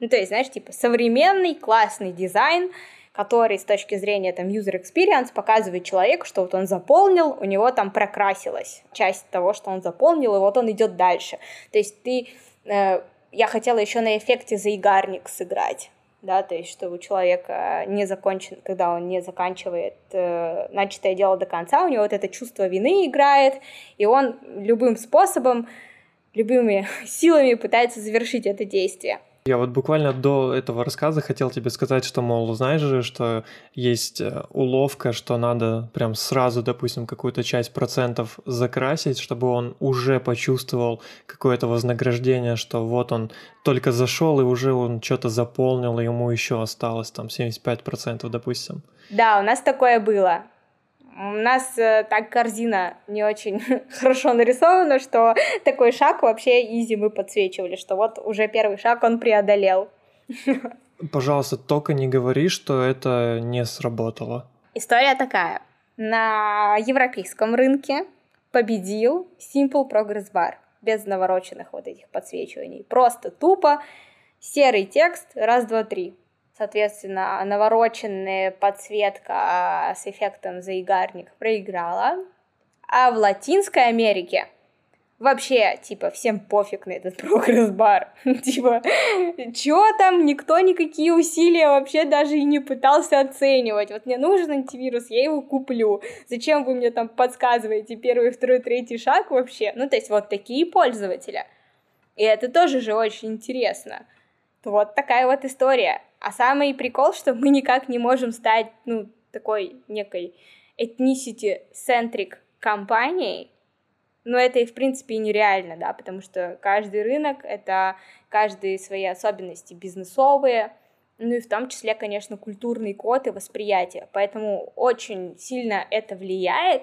S2: Ну, то есть, знаешь, типа современный классный дизайн, который с точки зрения там user experience показывает человеку, что вот он заполнил, у него там прокрасилась часть того, что он заполнил, и вот он идет дальше. То есть ты, э, я хотела еще на эффекте заигарник сыграть да, то есть что у человека не закончен, когда он не заканчивает э, начатое дело до конца, у него вот это чувство вины играет, и он любым способом, любыми силами пытается завершить это действие.
S1: Я вот буквально до этого рассказа хотел тебе сказать, что, мол, знаешь же, что есть э, уловка, что надо прям сразу, допустим, какую-то часть процентов закрасить, чтобы он уже почувствовал какое-то вознаграждение, что вот он только зашел и уже он что-то заполнил, и ему еще осталось там 75%, допустим.
S2: Да, у нас такое было. У нас э, так корзина не очень хорошо нарисована, что такой шаг вообще изи мы подсвечивали, что вот уже первый шаг он преодолел.
S1: Пожалуйста, только не говори, что это не сработало.
S2: История такая. На европейском рынке победил Simple Progress Bar без навороченных вот этих подсвечиваний. Просто тупо серый текст, раз, два, три соответственно, навороченная подсветка а, с эффектом заигарник проиграла. А в Латинской Америке вообще, типа, всем пофиг на этот прогресс-бар. типа, чё там, никто никакие усилия вообще даже и не пытался оценивать. Вот мне нужен антивирус, я его куплю. Зачем вы мне там подсказываете первый, второй, третий шаг вообще? Ну, то есть вот такие пользователи. И это тоже же очень интересно. Вот такая вот история. А самый прикол, что мы никак не можем стать, ну, такой некой ethnicity-centric компанией, но это и в принципе нереально, да, потому что каждый рынок — это каждые свои особенности бизнесовые, ну и в том числе, конечно, культурный код и восприятие. Поэтому очень сильно это влияет.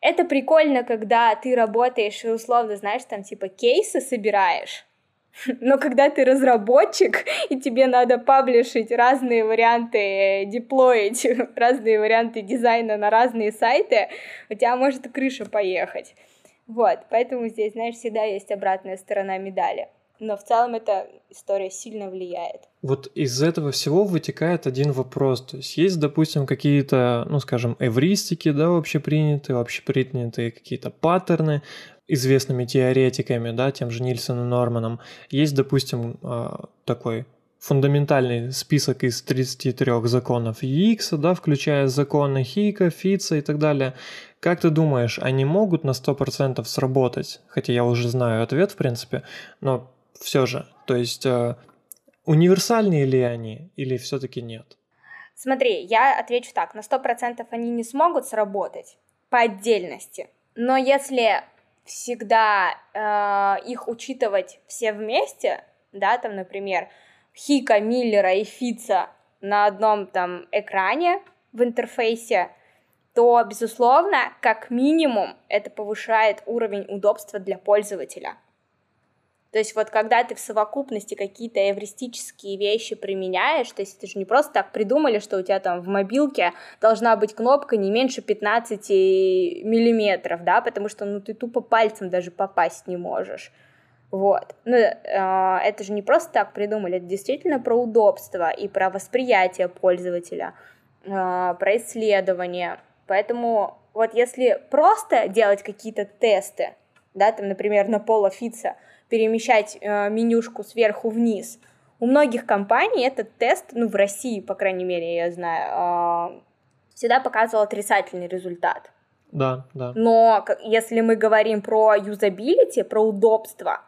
S2: Это прикольно, когда ты работаешь и условно, знаешь, там типа кейсы собираешь, Но когда ты разработчик, и тебе надо паблишить разные варианты, деплоить разные варианты дизайна на разные сайты, у тебя может крыша поехать. Вот, поэтому здесь, знаешь, всегда есть обратная сторона медали. Но в целом эта история сильно влияет.
S1: Вот из этого всего вытекает один вопрос. То есть есть, допустим, какие-то, ну, скажем, эвристики, да, общепринятые, общепринятые какие-то паттерны, известными теоретиками, да, тем же Нильсоном Норманом, есть, допустим, а, такой фундаментальный список из 33 законов Икса, да, включая законы Хика, Фица и так далее. Как ты думаешь, они могут на 100% сработать? Хотя я уже знаю ответ, в принципе, но все же, то есть э, универсальные ли они или все-таки нет?
S2: Смотри, я отвечу так, на 100% они не смогут сработать по отдельности, но если всегда э, их учитывать все вместе, да, там, например, Хика, Миллера и Фица на одном там экране в интерфейсе, то, безусловно, как минимум это повышает уровень удобства для пользователя – то есть вот когда ты в совокупности какие-то эвристические вещи применяешь, то есть это же не просто так придумали, что у тебя там в мобилке должна быть кнопка не меньше 15 миллиметров, да, потому что ну ты тупо пальцем даже попасть не можешь. Вот. Ну, э, это же не просто так придумали, это действительно про удобство и про восприятие пользователя, э, про исследование. Поэтому вот если просто делать какие-то тесты, да, там, например, на Пола Фица, перемещать э, менюшку сверху вниз. У многих компаний этот тест, ну, в России, по крайней мере, я знаю, э, всегда показывал отрицательный результат.
S1: Да, да.
S2: Но если мы говорим про юзабилити, про удобство,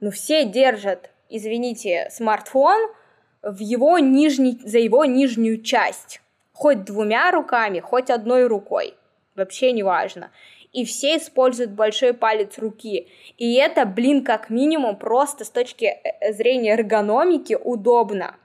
S2: ну, все держат, извините, смартфон в его нижний, за его нижнюю часть. Хоть двумя руками, хоть одной рукой. Вообще не важно и все используют большой палец руки. И это, блин, как минимум просто с точки э, зрения эргономики удобно.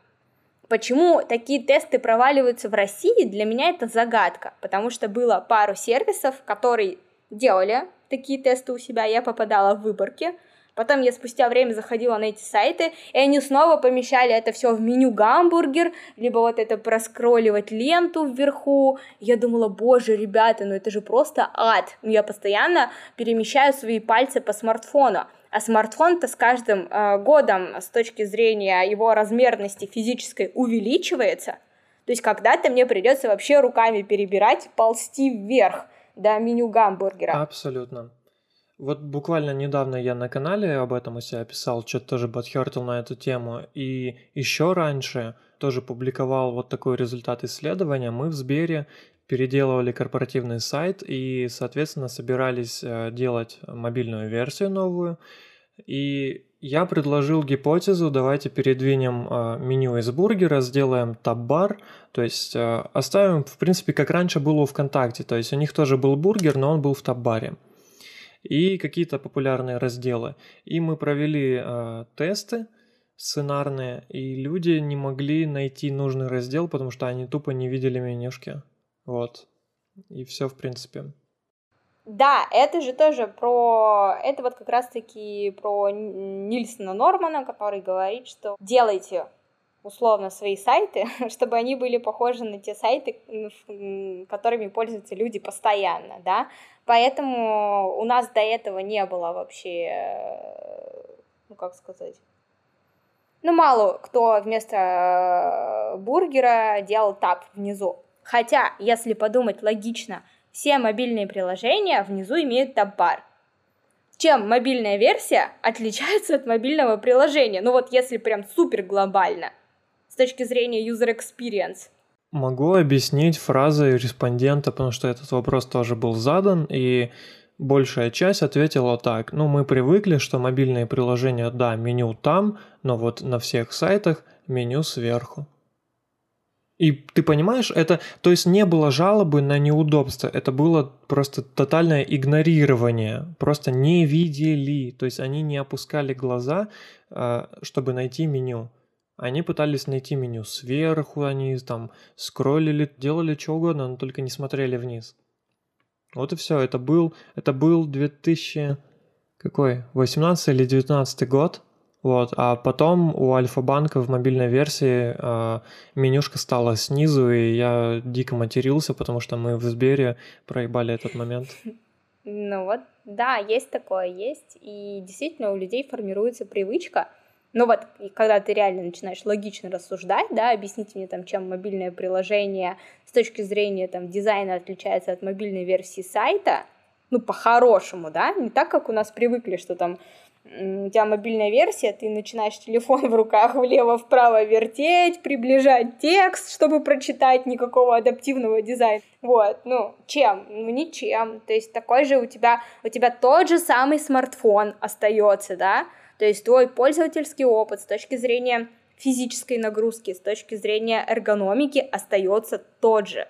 S2: Почему такие тесты проваливаются в России, для меня это загадка, потому что было пару сервисов, которые делали такие тесты у себя, я попадала в выборки, Потом я спустя время заходила на эти сайты, и они снова помещали это все в меню гамбургер, либо вот это проскролливать ленту вверху. Я думала, боже, ребята, ну это же просто ад. Я постоянно перемещаю свои пальцы по смартфону. А смартфон-то с каждым э, годом с точки зрения его размерности физической увеличивается. То есть когда-то мне придется вообще руками перебирать, ползти вверх до меню гамбургера.
S1: Абсолютно. Вот буквально недавно я на канале об этом у себя писал, что-то тоже подхертил на эту тему. И еще раньше тоже публиковал вот такой результат исследования. Мы в Сбере переделывали корпоративный сайт и, соответственно, собирались э, делать мобильную версию новую. И я предложил гипотезу, давайте передвинем э, меню из бургера, сделаем таб-бар, то есть э, оставим, в принципе, как раньше было у ВКонтакте, то есть у них тоже был бургер, но он был в таб-баре и какие-то популярные разделы. И мы провели э, тесты сценарные, и люди не могли найти нужный раздел, потому что они тупо не видели менюшки. Вот. И все, в принципе.
S2: Да, это же тоже про... Это вот как раз-таки про Нильсона Нормана, который говорит, что делайте условно свои сайты, чтобы они были похожи на те сайты, которыми пользуются люди постоянно, да, поэтому у нас до этого не было вообще, ну как сказать, ну мало кто вместо э, бургера делал тап внизу, хотя, если подумать логично, все мобильные приложения внизу имеют таб-бар, чем мобильная версия отличается от мобильного приложения. Ну вот если прям супер глобально точки зрения user experience?
S1: Могу объяснить фразой респондента, потому что этот вопрос тоже был задан, и большая часть ответила так. Ну, мы привыкли, что мобильные приложения, да, меню там, но вот на всех сайтах меню сверху. И ты понимаешь, это, то есть не было жалобы на неудобство, это было просто тотальное игнорирование, просто не видели, то есть они не опускали глаза, а, чтобы найти меню. Они пытались найти меню сверху, они там скроллили, делали что угодно, но только не смотрели вниз. Вот и все. Это был, это был 2000... Какой? 18 или 19 год? Вот, а потом у Альфа-банка в мобильной версии э, менюшка стала снизу, и я дико матерился, потому что мы в Сбере проебали этот момент.
S2: Ну вот, да, есть такое, есть, и действительно у людей формируется привычка, но вот когда ты реально начинаешь логично рассуждать, да, объясните мне там, чем мобильное приложение с точки зрения там дизайна отличается от мобильной версии сайта, ну, по-хорошему, да, не так, как у нас привыкли, что там у тебя мобильная версия, ты начинаешь телефон в руках влево-вправо вертеть, приближать текст, чтобы прочитать никакого адаптивного дизайна. Вот, ну, чем? Ну, ничем. То есть такой же у тебя, у тебя тот же самый смартфон остается, да? То есть твой пользовательский опыт с точки зрения физической нагрузки, с точки зрения эргономики остается тот же.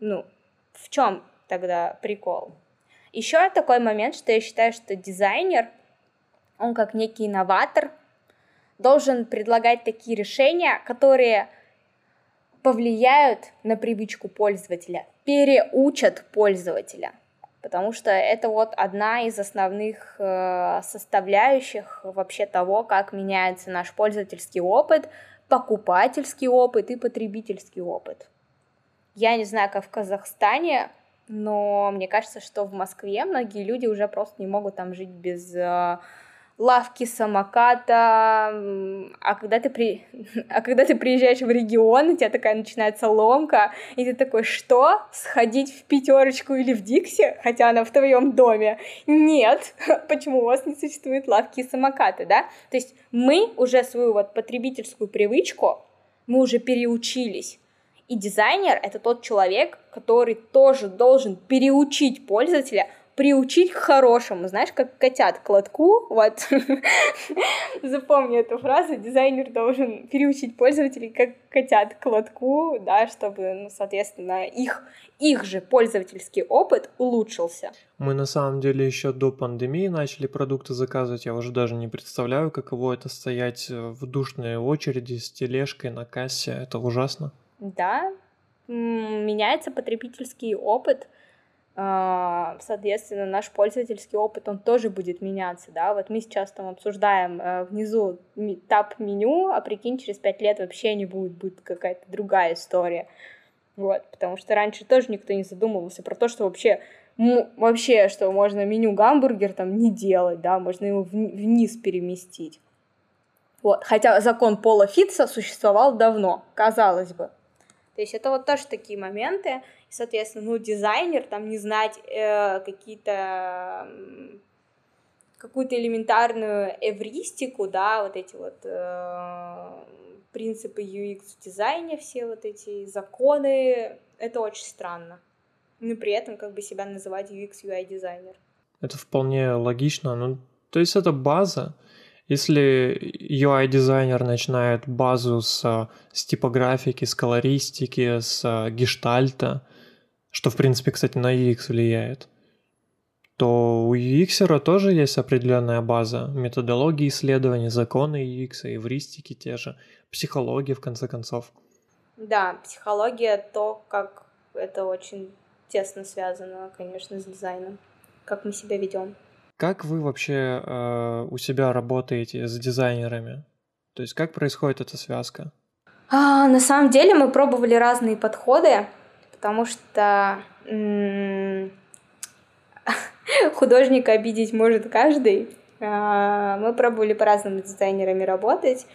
S2: Ну, в чем тогда прикол? Еще такой момент, что я считаю, что дизайнер, он как некий инноватор, должен предлагать такие решения, которые повлияют на привычку пользователя, переучат пользователя. Потому что это вот одна из основных э, составляющих вообще того, как меняется наш пользовательский опыт, покупательский опыт и потребительский опыт. Я не знаю, как в Казахстане, но мне кажется, что в Москве многие люди уже просто не могут там жить без э, лавки самоката, а когда ты при... а когда ты приезжаешь в регион, у тебя такая начинается ломка, и ты такой, что? Сходить в пятерочку или в Дикси, хотя она в твоем доме? Нет, почему у вас не существует лавки и самокаты, да? То есть мы уже свою вот потребительскую привычку, мы уже переучились, и дизайнер — это тот человек, который тоже должен переучить пользователя, приучить к хорошему, знаешь, как котят к лотку, вот, запомни эту фразу, дизайнер должен переучить пользователей как котят к лотку, да, чтобы, ну, соответственно, их, их же пользовательский опыт улучшился.
S1: Мы на самом деле еще до пандемии начали продукты заказывать, я уже даже не представляю, каково это стоять в душной очереди с тележкой на кассе, это ужасно.
S2: Да, меняется потребительский опыт, соответственно, наш пользовательский опыт, он тоже будет меняться, да, вот мы сейчас там обсуждаем э, внизу тап-меню, а прикинь, через пять лет вообще не будет, будет какая-то другая история, вот, потому что раньше тоже никто не задумывался про то, что вообще вообще, что можно меню гамбургер там не делать, да, можно его вниз переместить. Вот. Хотя закон Пола Фитца существовал давно, казалось бы. То есть это вот тоже такие моменты. И, соответственно, ну, дизайнер, там, не знать э, какие-то какую-то элементарную эвристику, да, вот эти вот э, принципы UX в дизайне, все вот эти законы, это очень странно. Но при этом как бы себя называть UX UI дизайнер.
S1: Это вполне логично, ну, то есть это база, если UI-дизайнер начинает базу с, с типографики, с колористики, с гештальта, что, в принципе, кстати, на UX влияет, то у UX тоже есть определенная база, методологии исследований, законы UX, эвристики те же, психология, в конце концов.
S2: Да, психология, то, как это очень тесно связано, конечно, с дизайном, как мы себя ведем.
S1: Как вы вообще э, у себя работаете с дизайнерами? То есть как происходит эта связка?
S2: А, на самом деле мы пробовали разные подходы, потому что художника обидеть может каждый. А, мы пробовали по-разному дизайнерами работать.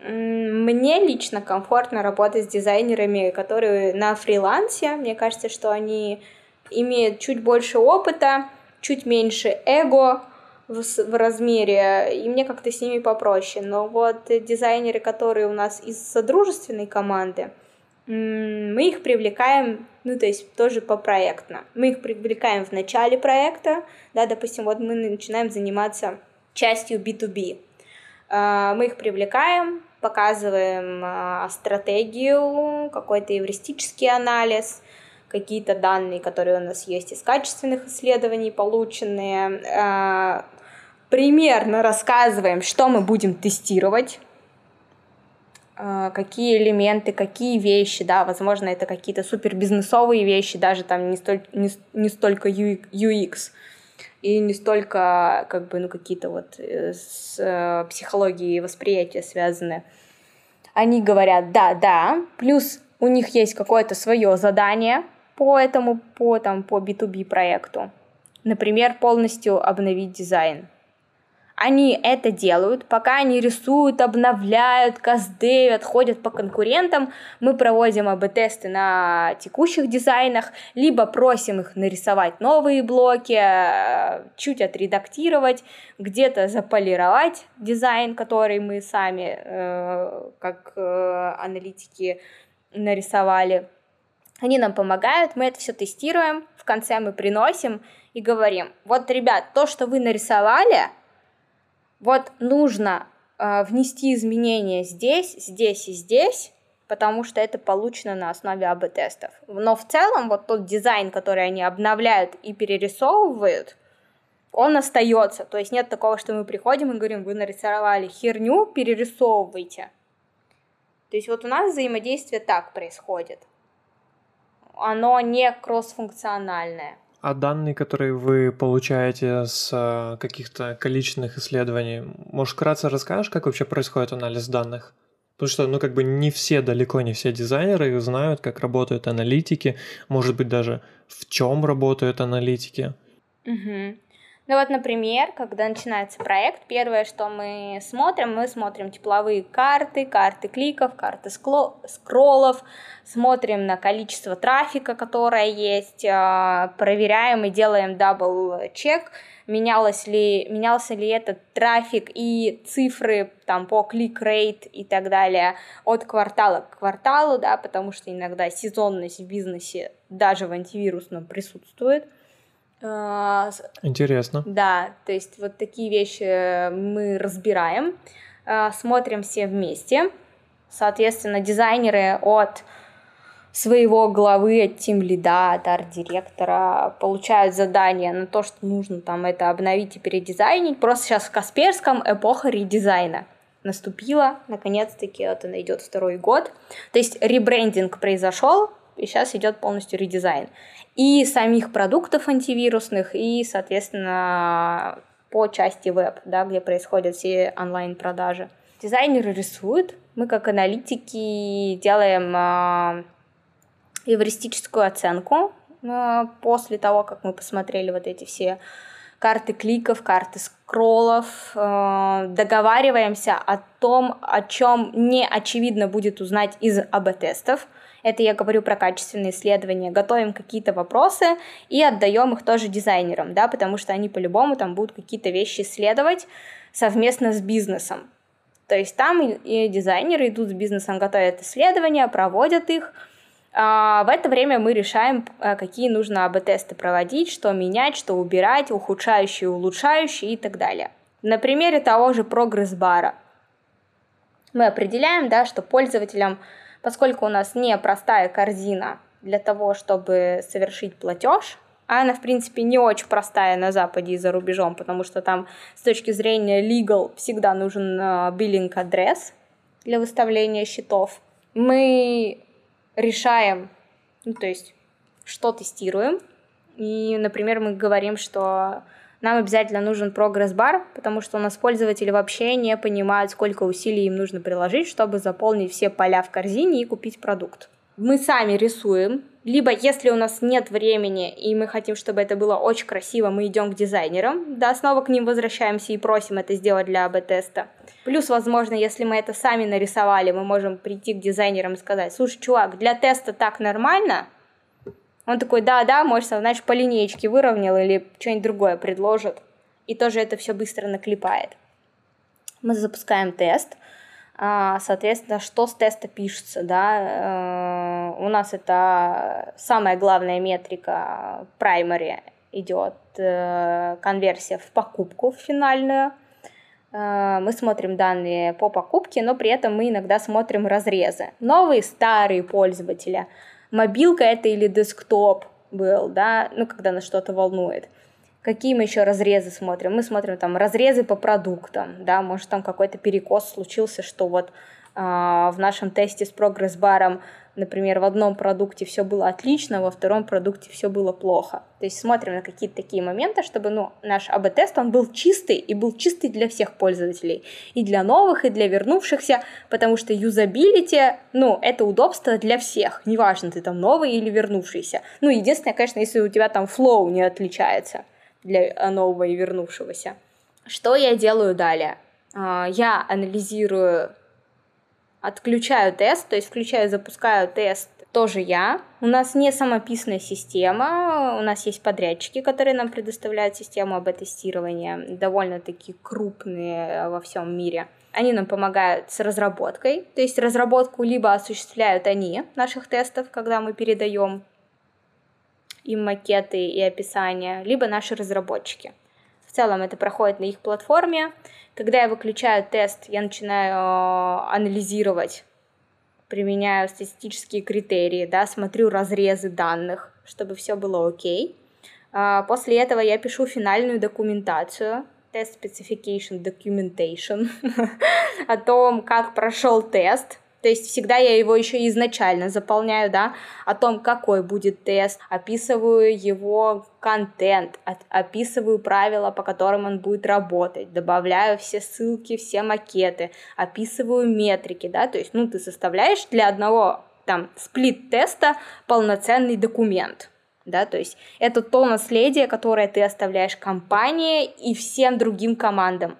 S2: Мне лично комфортно работать с дизайнерами, которые на фрилансе. Мне кажется, что они имеют чуть больше опыта, чуть меньше эго в, в размере, и мне как-то с ними попроще. Но вот дизайнеры, которые у нас из содружественной команды, мы их привлекаем, ну, то есть тоже попроектно. Мы их привлекаем в начале проекта, да, допустим, вот мы начинаем заниматься частью B2B. А, мы их привлекаем, показываем а, стратегию, какой-то эвристический анализ, какие-то данные, которые у нас есть из качественных исследований полученные. А, примерно рассказываем, что мы будем тестировать, а, какие элементы, какие вещи, да, возможно, это какие-то супер бизнесовые вещи, даже там не, столь, не, не столько UX. и не столько как бы ну какие-то вот э, с э, психологией восприятия связаны. Они говорят да, да, плюс у них есть какое-то свое задание по этому, по там по B2B проекту. Например, полностью обновить дизайн они это делают, пока они рисуют, обновляют, каздевят, ходят по конкурентам, мы проводим АБ-тесты на текущих дизайнах, либо просим их нарисовать новые блоки, э, чуть отредактировать, где-то заполировать дизайн, который мы сами, э, как э, аналитики, нарисовали. Они нам помогают, мы это все тестируем, в конце мы приносим и говорим, вот, ребят, то, что вы нарисовали, вот нужно э, внести изменения здесь, здесь и здесь, потому что это получено на основе АБ-тестов. Но в целом вот тот дизайн, который они обновляют и перерисовывают, он остается. То есть нет такого, что мы приходим и говорим, вы нарисовали херню, перерисовывайте. То есть вот у нас взаимодействие так происходит. Оно не кроссфункциональное.
S1: А данные, которые вы получаете с э, каких-то количественных исследований, может, вкратце расскажешь, как вообще происходит анализ данных? Потому что, ну, как бы не все, далеко не все дизайнеры знают, как работают аналитики, может быть, даже в чем работают аналитики.
S2: Угу. Ну вот, например, когда начинается проект, первое, что мы смотрим, мы смотрим тепловые карты, карты кликов, карты скроллов, смотрим на количество трафика, которое есть, а, проверяем и делаем double-check, менялось ли, менялся ли этот трафик и цифры там по click rate и так далее от квартала к кварталу, да, потому что иногда сезонность в бизнесе даже в антивирусном присутствует.
S1: А, Интересно.
S2: Да, то есть вот такие вещи мы разбираем, а, смотрим все вместе. Соответственно, дизайнеры от своего главы, от тим лида, от арт-директора получают задание на то, что нужно там это обновить и передизайнить. Просто сейчас в Касперском эпоха редизайна наступила, наконец-таки это найдет второй год. То есть ребрендинг произошел, и сейчас идет полностью редизайн и самих продуктов антивирусных, и, соответственно, по части веб, да, где происходят все онлайн-продажи. Дизайнеры рисуют, мы как аналитики делаем э, эвристическую оценку э, после того, как мы посмотрели вот эти все карты кликов, карты скроллов, э, договариваемся о том, о чем не очевидно будет узнать из АБ-тестов, это я говорю про качественные исследования. Готовим какие-то вопросы и отдаем их тоже дизайнерам, да, потому что они по-любому там будут какие-то вещи исследовать совместно с бизнесом. То есть там и дизайнеры идут с бизнесом, готовят исследования, проводят их. А в это время мы решаем, а, какие нужно АБ-тесты проводить, что менять, что убирать, ухудшающие, улучшающие и так далее. На примере того же прогресс-бара мы определяем, да, что пользователям поскольку у нас не простая корзина для того, чтобы совершить платеж, а она, в принципе, не очень простая на Западе и за рубежом, потому что там с точки зрения legal всегда нужен биллинг uh, адрес для выставления счетов. Мы решаем, ну, то есть, что тестируем. И, например, мы говорим, что нам обязательно нужен прогресс-бар, потому что у нас пользователи вообще не понимают, сколько усилий им нужно приложить, чтобы заполнить все поля в корзине и купить продукт. Мы сами рисуем, либо если у нас нет времени и мы хотим, чтобы это было очень красиво, мы идем к дизайнерам, да, снова к ним возвращаемся и просим это сделать для АБ-теста. Плюс, возможно, если мы это сами нарисовали, мы можем прийти к дизайнерам и сказать, слушай, чувак, для теста так нормально, он такой, да-да, может, значит, по линеечке выровнял или что-нибудь другое предложит. И тоже это все быстро наклепает. Мы запускаем тест. А, соответственно, что с теста пишется, да, э, у нас это самая главная метрика primary идет э, конверсия в покупку в финальную. Э, мы смотрим данные по покупке, но при этом мы иногда смотрим разрезы. Новые, старые пользователи – мобилка это или десктоп был, да, ну, когда нас что-то волнует. Какие мы еще разрезы смотрим? Мы смотрим там разрезы по продуктам, да, может там какой-то перекос случился, что вот э, в нашем тесте с прогресс-баром например, в одном продукте все было отлично, во втором продукте все было плохо. То есть смотрим на какие-то такие моменты, чтобы ну, наш АБ-тест, он был чистый и был чистый для всех пользователей. И для новых, и для вернувшихся, потому что юзабилити, ну, это удобство для всех. Неважно, ты там новый или вернувшийся. Ну, единственное, конечно, если у тебя там флоу не отличается для нового и вернувшегося. Что я делаю далее? А, я анализирую отключаю тест, то есть включаю, запускаю тест тоже я. У нас не самописная система, у нас есть подрядчики, которые нам предоставляют систему АБ-тестирования, довольно-таки крупные во всем мире. Они нам помогают с разработкой, то есть разработку либо осуществляют они наших тестов, когда мы передаем им макеты и описания, либо наши разработчики. В целом это проходит на их платформе. Когда я выключаю тест, я начинаю э, анализировать, применяю статистические критерии, да, смотрю разрезы данных, чтобы все было окей. А, после этого я пишу финальную документацию, Test Specification Documentation, о том, как прошел тест, то есть всегда я его еще изначально заполняю, да, о том, какой будет тест, описываю его контент, описываю правила, по которым он будет работать, добавляю все ссылки, все макеты, описываю метрики, да, то есть, ну, ты составляешь для одного там сплит-теста полноценный документ, да, то есть это то наследие, которое ты оставляешь компании и всем другим командам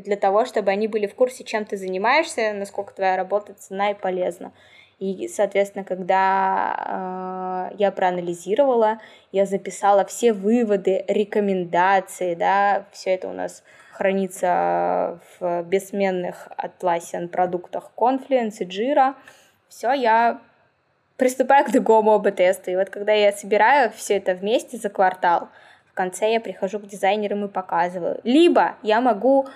S2: для того, чтобы они были в курсе, чем ты занимаешься, насколько твоя работа цена и полезна. И, соответственно, когда э, я проанализировала, я записала все выводы, рекомендации, да, все это у нас хранится в бессменных Atlassian продуктах Confluence и Jira. Все, я приступаю к другому ОБ-тесту. И вот когда я собираю все это вместе за квартал, в конце я прихожу к дизайнерам и показываю. Либо я могу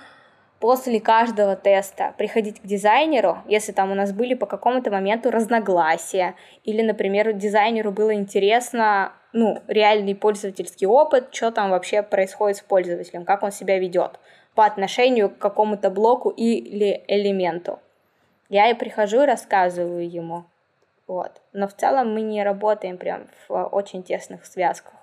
S2: после каждого теста приходить к дизайнеру, если там у нас были по какому-то моменту разногласия, или, например, дизайнеру было интересно, ну, реальный пользовательский опыт, что там вообще происходит с пользователем, как он себя ведет по отношению к какому-то блоку или элементу. Я и прихожу и рассказываю ему. Вот. Но в целом мы не работаем прям в очень тесных связках.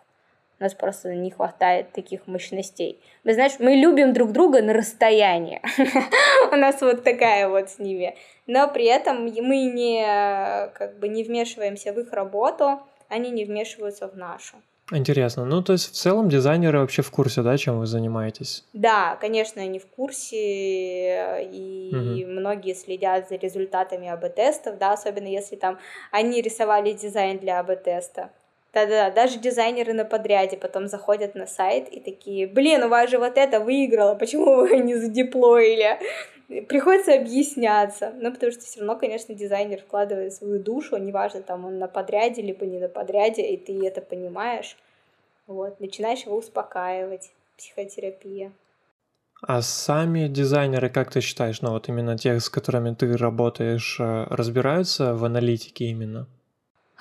S2: У нас просто не хватает таких мощностей. Мы, знаешь, мы любим друг друга на расстоянии. У нас вот такая вот с ними. Но при этом мы не, как бы не вмешиваемся в их работу, они не вмешиваются в нашу.
S1: Интересно. Ну, то есть в целом дизайнеры вообще в курсе, да, чем вы занимаетесь?
S2: Да, конечно, они в курсе, и угу. многие следят за результатами АБ-тестов, да, особенно если там они рисовали дизайн для АБ-теста. Да-да, даже дизайнеры на подряде потом заходят на сайт и такие, блин, у вас же вот это выиграло, почему вы не задеплоили? Приходится объясняться, ну, потому что все равно, конечно, дизайнер вкладывает свою душу, неважно, там он на подряде, либо не на подряде, и ты это понимаешь, вот, начинаешь его успокаивать, психотерапия.
S1: А сами дизайнеры, как ты считаешь, ну вот именно тех, с которыми ты работаешь, э, разбираются в аналитике именно?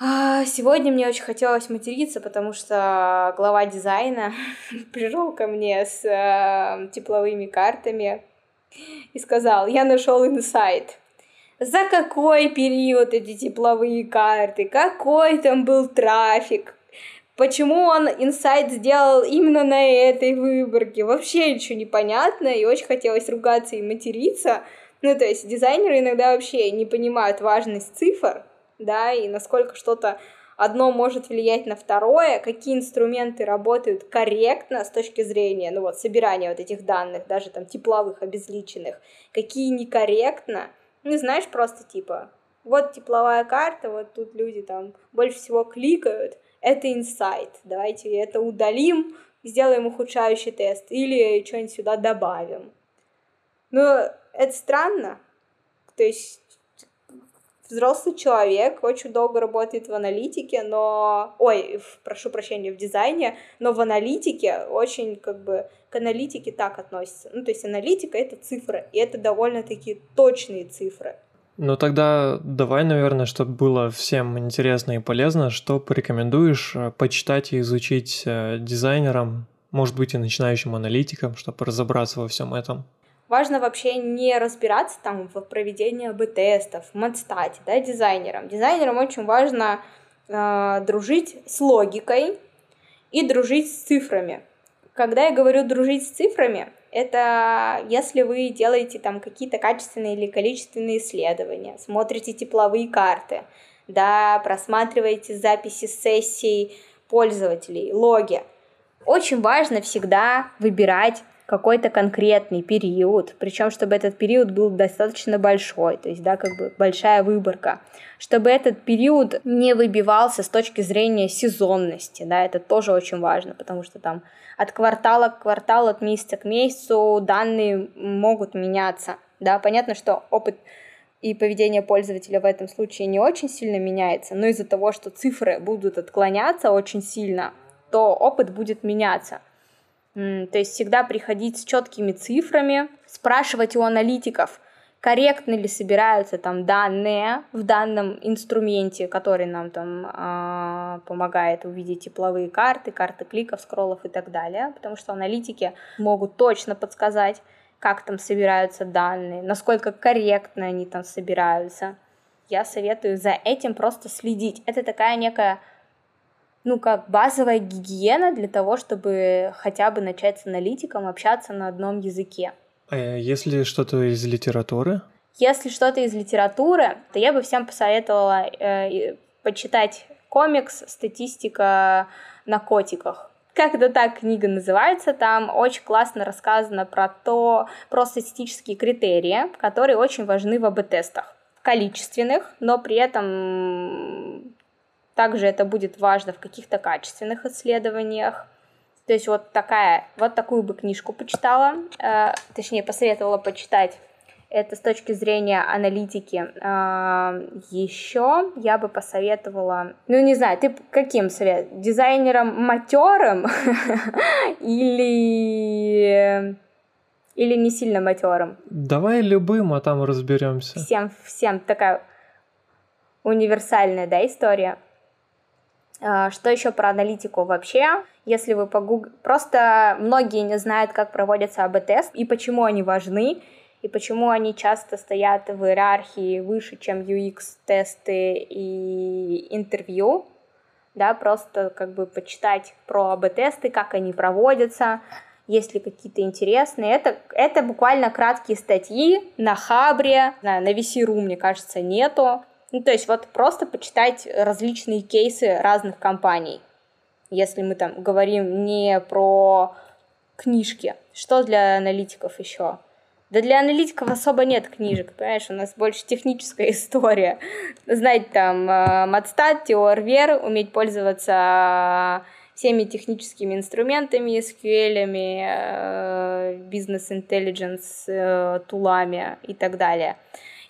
S2: А, сегодня мне очень хотелось материться, потому что глава дизайна пришел ко мне с э, тепловыми картами и сказал, я нашел инсайт. За какой период эти тепловые карты? Какой там был трафик? Почему он инсайт сделал именно на этой выборке? Вообще ничего не понятно, и очень хотелось ругаться и материться. Ну, то есть дизайнеры иногда вообще не понимают важность цифр, да, и насколько что-то одно может влиять на второе, какие инструменты работают корректно с точки зрения, ну вот, собирания вот этих данных, даже там тепловых, обезличенных, какие некорректно, ну, знаешь, просто типа, вот тепловая карта, вот тут люди там больше всего кликают, это инсайт, давайте это удалим, сделаем ухудшающий тест, или что-нибудь сюда добавим. Ну, это странно, то есть взрослый человек, очень долго работает в аналитике, но... Ой, прошу прощения, в дизайне, но в аналитике очень как бы к аналитике так относится. Ну, то есть аналитика — это цифры, и это довольно-таки точные цифры.
S1: Ну тогда давай, наверное, чтобы было всем интересно и полезно, что порекомендуешь э, почитать и изучить э, дизайнерам, может быть, и начинающим аналитикам, чтобы разобраться во всем этом?
S2: Важно вообще не разбираться там в проведении АБ-тестов, матстате, да, дизайнерам. Дизайнерам очень важно э, дружить с логикой и дружить с цифрами. Когда я говорю дружить с цифрами, это если вы делаете там какие-то качественные или количественные исследования, смотрите тепловые карты, да, просматриваете записи сессий пользователей, логи. Очень важно всегда выбирать какой-то конкретный период, причем чтобы этот период был достаточно большой, то есть, да, как бы большая выборка, чтобы этот период не выбивался с точки зрения сезонности, да, это тоже очень важно, потому что там от квартала к кварталу, от месяца к месяцу данные могут меняться, да, понятно, что опыт и поведение пользователя в этом случае не очень сильно меняется, но из-за того, что цифры будут отклоняться очень сильно, то опыт будет меняться. То есть всегда приходить с четкими цифрами, спрашивать у аналитиков, корректно ли собираются там данные в данном инструменте, который нам там э, помогает увидеть тепловые карты, карты кликов, скроллов и так далее, потому что аналитики могут точно подсказать, как там собираются данные, насколько корректно они там собираются. Я советую за этим просто следить. Это такая некая ну, как базовая гигиена для того, чтобы хотя бы начать с аналитиком общаться на одном языке.
S1: А если что-то из литературы?
S2: Если что-то из литературы, то я бы всем посоветовала э, почитать комикс «Статистика на котиках». Как это так книга называется, там очень классно рассказано про то, про статистические критерии, которые очень важны в АБ-тестах. Количественных, но при этом также это будет важно в каких-то качественных исследованиях. То есть вот такая, вот такую бы книжку почитала, э, точнее посоветовала почитать. Это с точки зрения аналитики. Э, еще я бы посоветовала, ну не знаю, ты каким совет? Дизайнером матерым или или не сильно матерым?
S1: Давай любым, а там разберемся.
S2: Всем, всем такая универсальная, да, история. А, что еще про аналитику вообще? Если вы погуг... Просто многие не знают, как проводятся АБ-тест и почему они важны, и почему они часто стоят в иерархии выше, чем UX-тесты и интервью. Да, просто как бы почитать про АБ-тесты, как они проводятся, есть ли какие-то интересные. Это, это буквально краткие статьи на Хабре, на, на VC.ru, мне кажется, нету. Ну, то есть вот просто почитать различные кейсы разных компаний. Если мы там говорим не про книжки, что для аналитиков еще? Да для аналитиков особо нет книжек, понимаешь, у нас больше техническая история. Знать там Матстат, Теорвер, уметь пользоваться всеми техническими инструментами, SQL, э, бизнес-интеллигенс, э, тулами и так далее.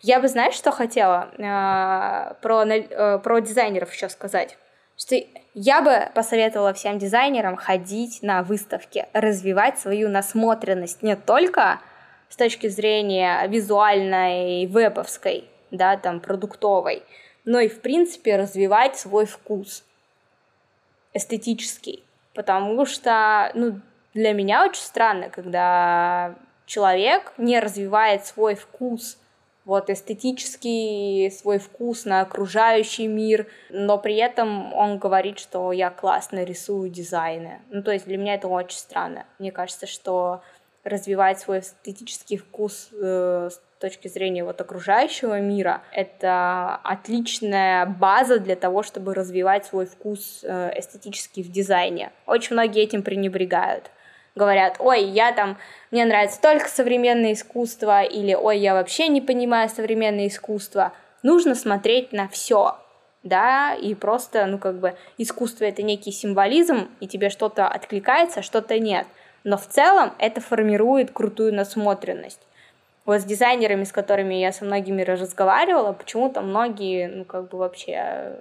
S2: Я бы, знаешь, что хотела э, про, э, про дизайнеров еще сказать? Что я бы посоветовала всем дизайнерам ходить на выставки, развивать свою насмотренность не только с точки зрения визуальной, вебовской, да, там, продуктовой, но и, в принципе, развивать свой вкус эстетический. Потому что, ну, для меня очень странно, когда человек не развивает свой вкус вот эстетический свой вкус на окружающий мир, но при этом он говорит, что я классно рисую дизайны. Ну, то есть для меня это очень странно. Мне кажется, что развивать свой эстетический вкус э, с точки зрения вот окружающего мира, это отличная база для того, чтобы развивать свой вкус э, эстетический в дизайне. Очень многие этим пренебрегают говорят, ой, я там, мне нравится только современное искусство, или ой, я вообще не понимаю современное искусство. Нужно смотреть на все, да, и просто, ну, как бы, искусство — это некий символизм, и тебе что-то откликается, что-то нет. Но в целом это формирует крутую насмотренность. Вот с дизайнерами, с которыми я со многими разговаривала, почему-то многие, ну, как бы вообще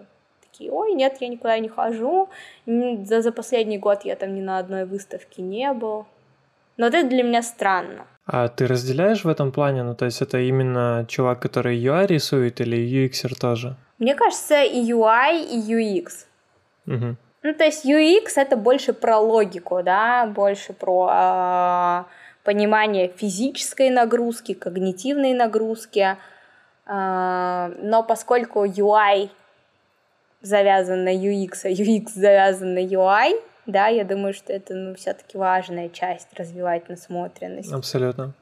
S2: такие, ой, нет, я никуда не хожу, за, за последний год я там ни на одной выставке не был. Но вот это для меня странно.
S1: А ты разделяешь в этом плане? Ну, то есть это именно чувак, который UI рисует или UX тоже?
S2: Мне кажется, и UI, и UX. Угу. Ну, то есть UX это больше про логику, да, больше про, э, понимание физической нагрузки, когнитивной нагрузки. А, но поскольку UI завязан на UX, а UX завязан на UI, да, я думаю, что это ну, все-таки важная часть развивать насмотренность.
S1: Абсолютно.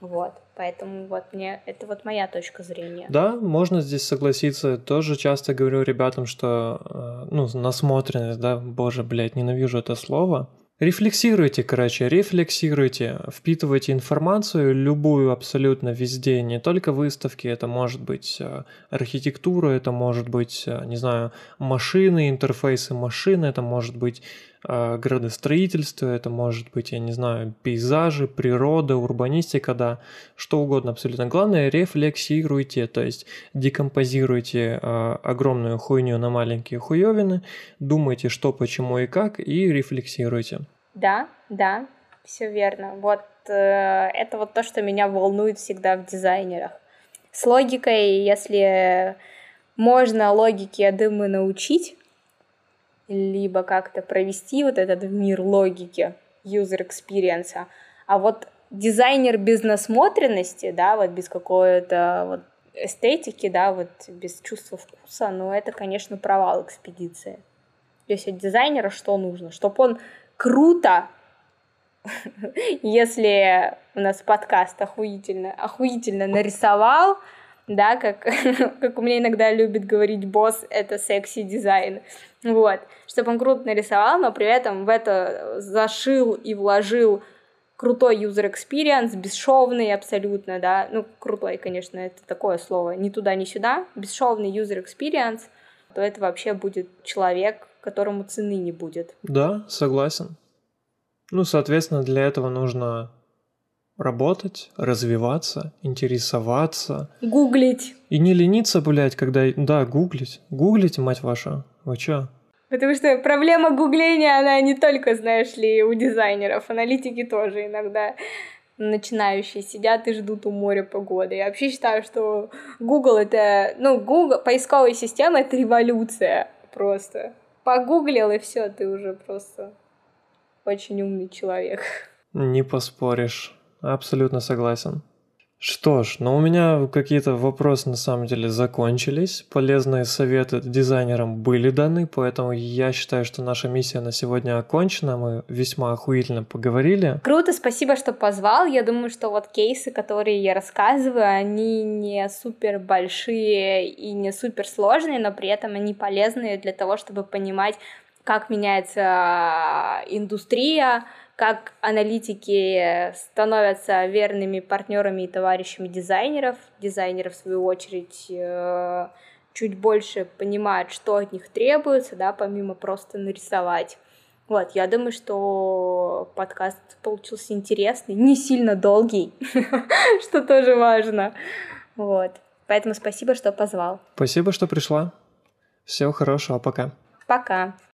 S2: Вот, поэтому вот мне это вот моя точка зрения.
S1: Да, можно здесь согласиться. Тоже часто говорю ребятам, что э, ну насмотренность, да, боже, блядь, ненавижу это слово. Рефлексируйте, короче, рефлексируйте, впитывайте информацию, любую абсолютно везде, не только выставки, это может быть э, архитектура, это может быть, э, не знаю, машины, интерфейсы машин, это может быть градостроительство, это может быть, я не знаю, пейзажи, природа, урбанистика, да, что угодно абсолютно. Главное, рефлексируйте, то есть декомпозируйте огромную хуйню на маленькие хуевины, думайте, что, почему и как, и рефлексируйте.
S2: Да, да, все верно. Вот э, это вот то, что меня волнует всегда в дизайнерах. С логикой, если можно логике, думаю, научить, либо как-то провести вот этот мир логики, user experience, а вот дизайнер без насмотренности, да, вот без какой-то вот эстетики, да, вот без чувства вкуса, ну, это, конечно, провал экспедиции. То есть от дизайнера что нужно? Чтобы он круто, если у нас подкаст охуительно, охуительно нарисовал, да, как, как у меня иногда любит говорить босс, это секси-дизайн, вот, чтобы он круто нарисовал, но при этом в это зашил и вложил крутой user experience, бесшовный абсолютно, да, ну, крутой, конечно, это такое слово, ни туда, ни сюда, бесшовный user experience, то это вообще будет человек, которому цены не будет.
S1: Да, согласен. Ну, соответственно, для этого нужно работать, развиваться, интересоваться.
S2: Гуглить.
S1: И не лениться, блядь, когда... Да, гуглить. Гуглите, мать ваша. Вы чё?
S2: Потому что проблема гугления, она не только, знаешь ли, у дизайнеров, аналитики тоже иногда начинающие сидят и ждут у моря погоды. Я вообще считаю, что Google это, ну, Google, поисковая система это революция просто погуглил, и все, ты уже просто очень умный человек.
S1: Не поспоришь. Абсолютно согласен. Что ж, ну у меня какие-то вопросы на самом деле закончились. Полезные советы дизайнерам были даны, поэтому я считаю, что наша миссия на сегодня окончена. Мы весьма охуительно поговорили.
S2: Круто, спасибо, что позвал. Я думаю, что вот кейсы, которые я рассказываю, они не супер большие и не супер сложные, но при этом они полезные для того, чтобы понимать, как меняется индустрия, как аналитики становятся верными партнерами и товарищами дизайнеров. Дизайнеры, в свою очередь, э, чуть больше понимают, что от них требуется, да, помимо просто нарисовать. Вот, я думаю, что подкаст получился интересный, не сильно долгий, что тоже важно. Вот. Поэтому спасибо, что позвал.
S1: Спасибо, что пришла. Всего хорошего, пока.
S2: Пока.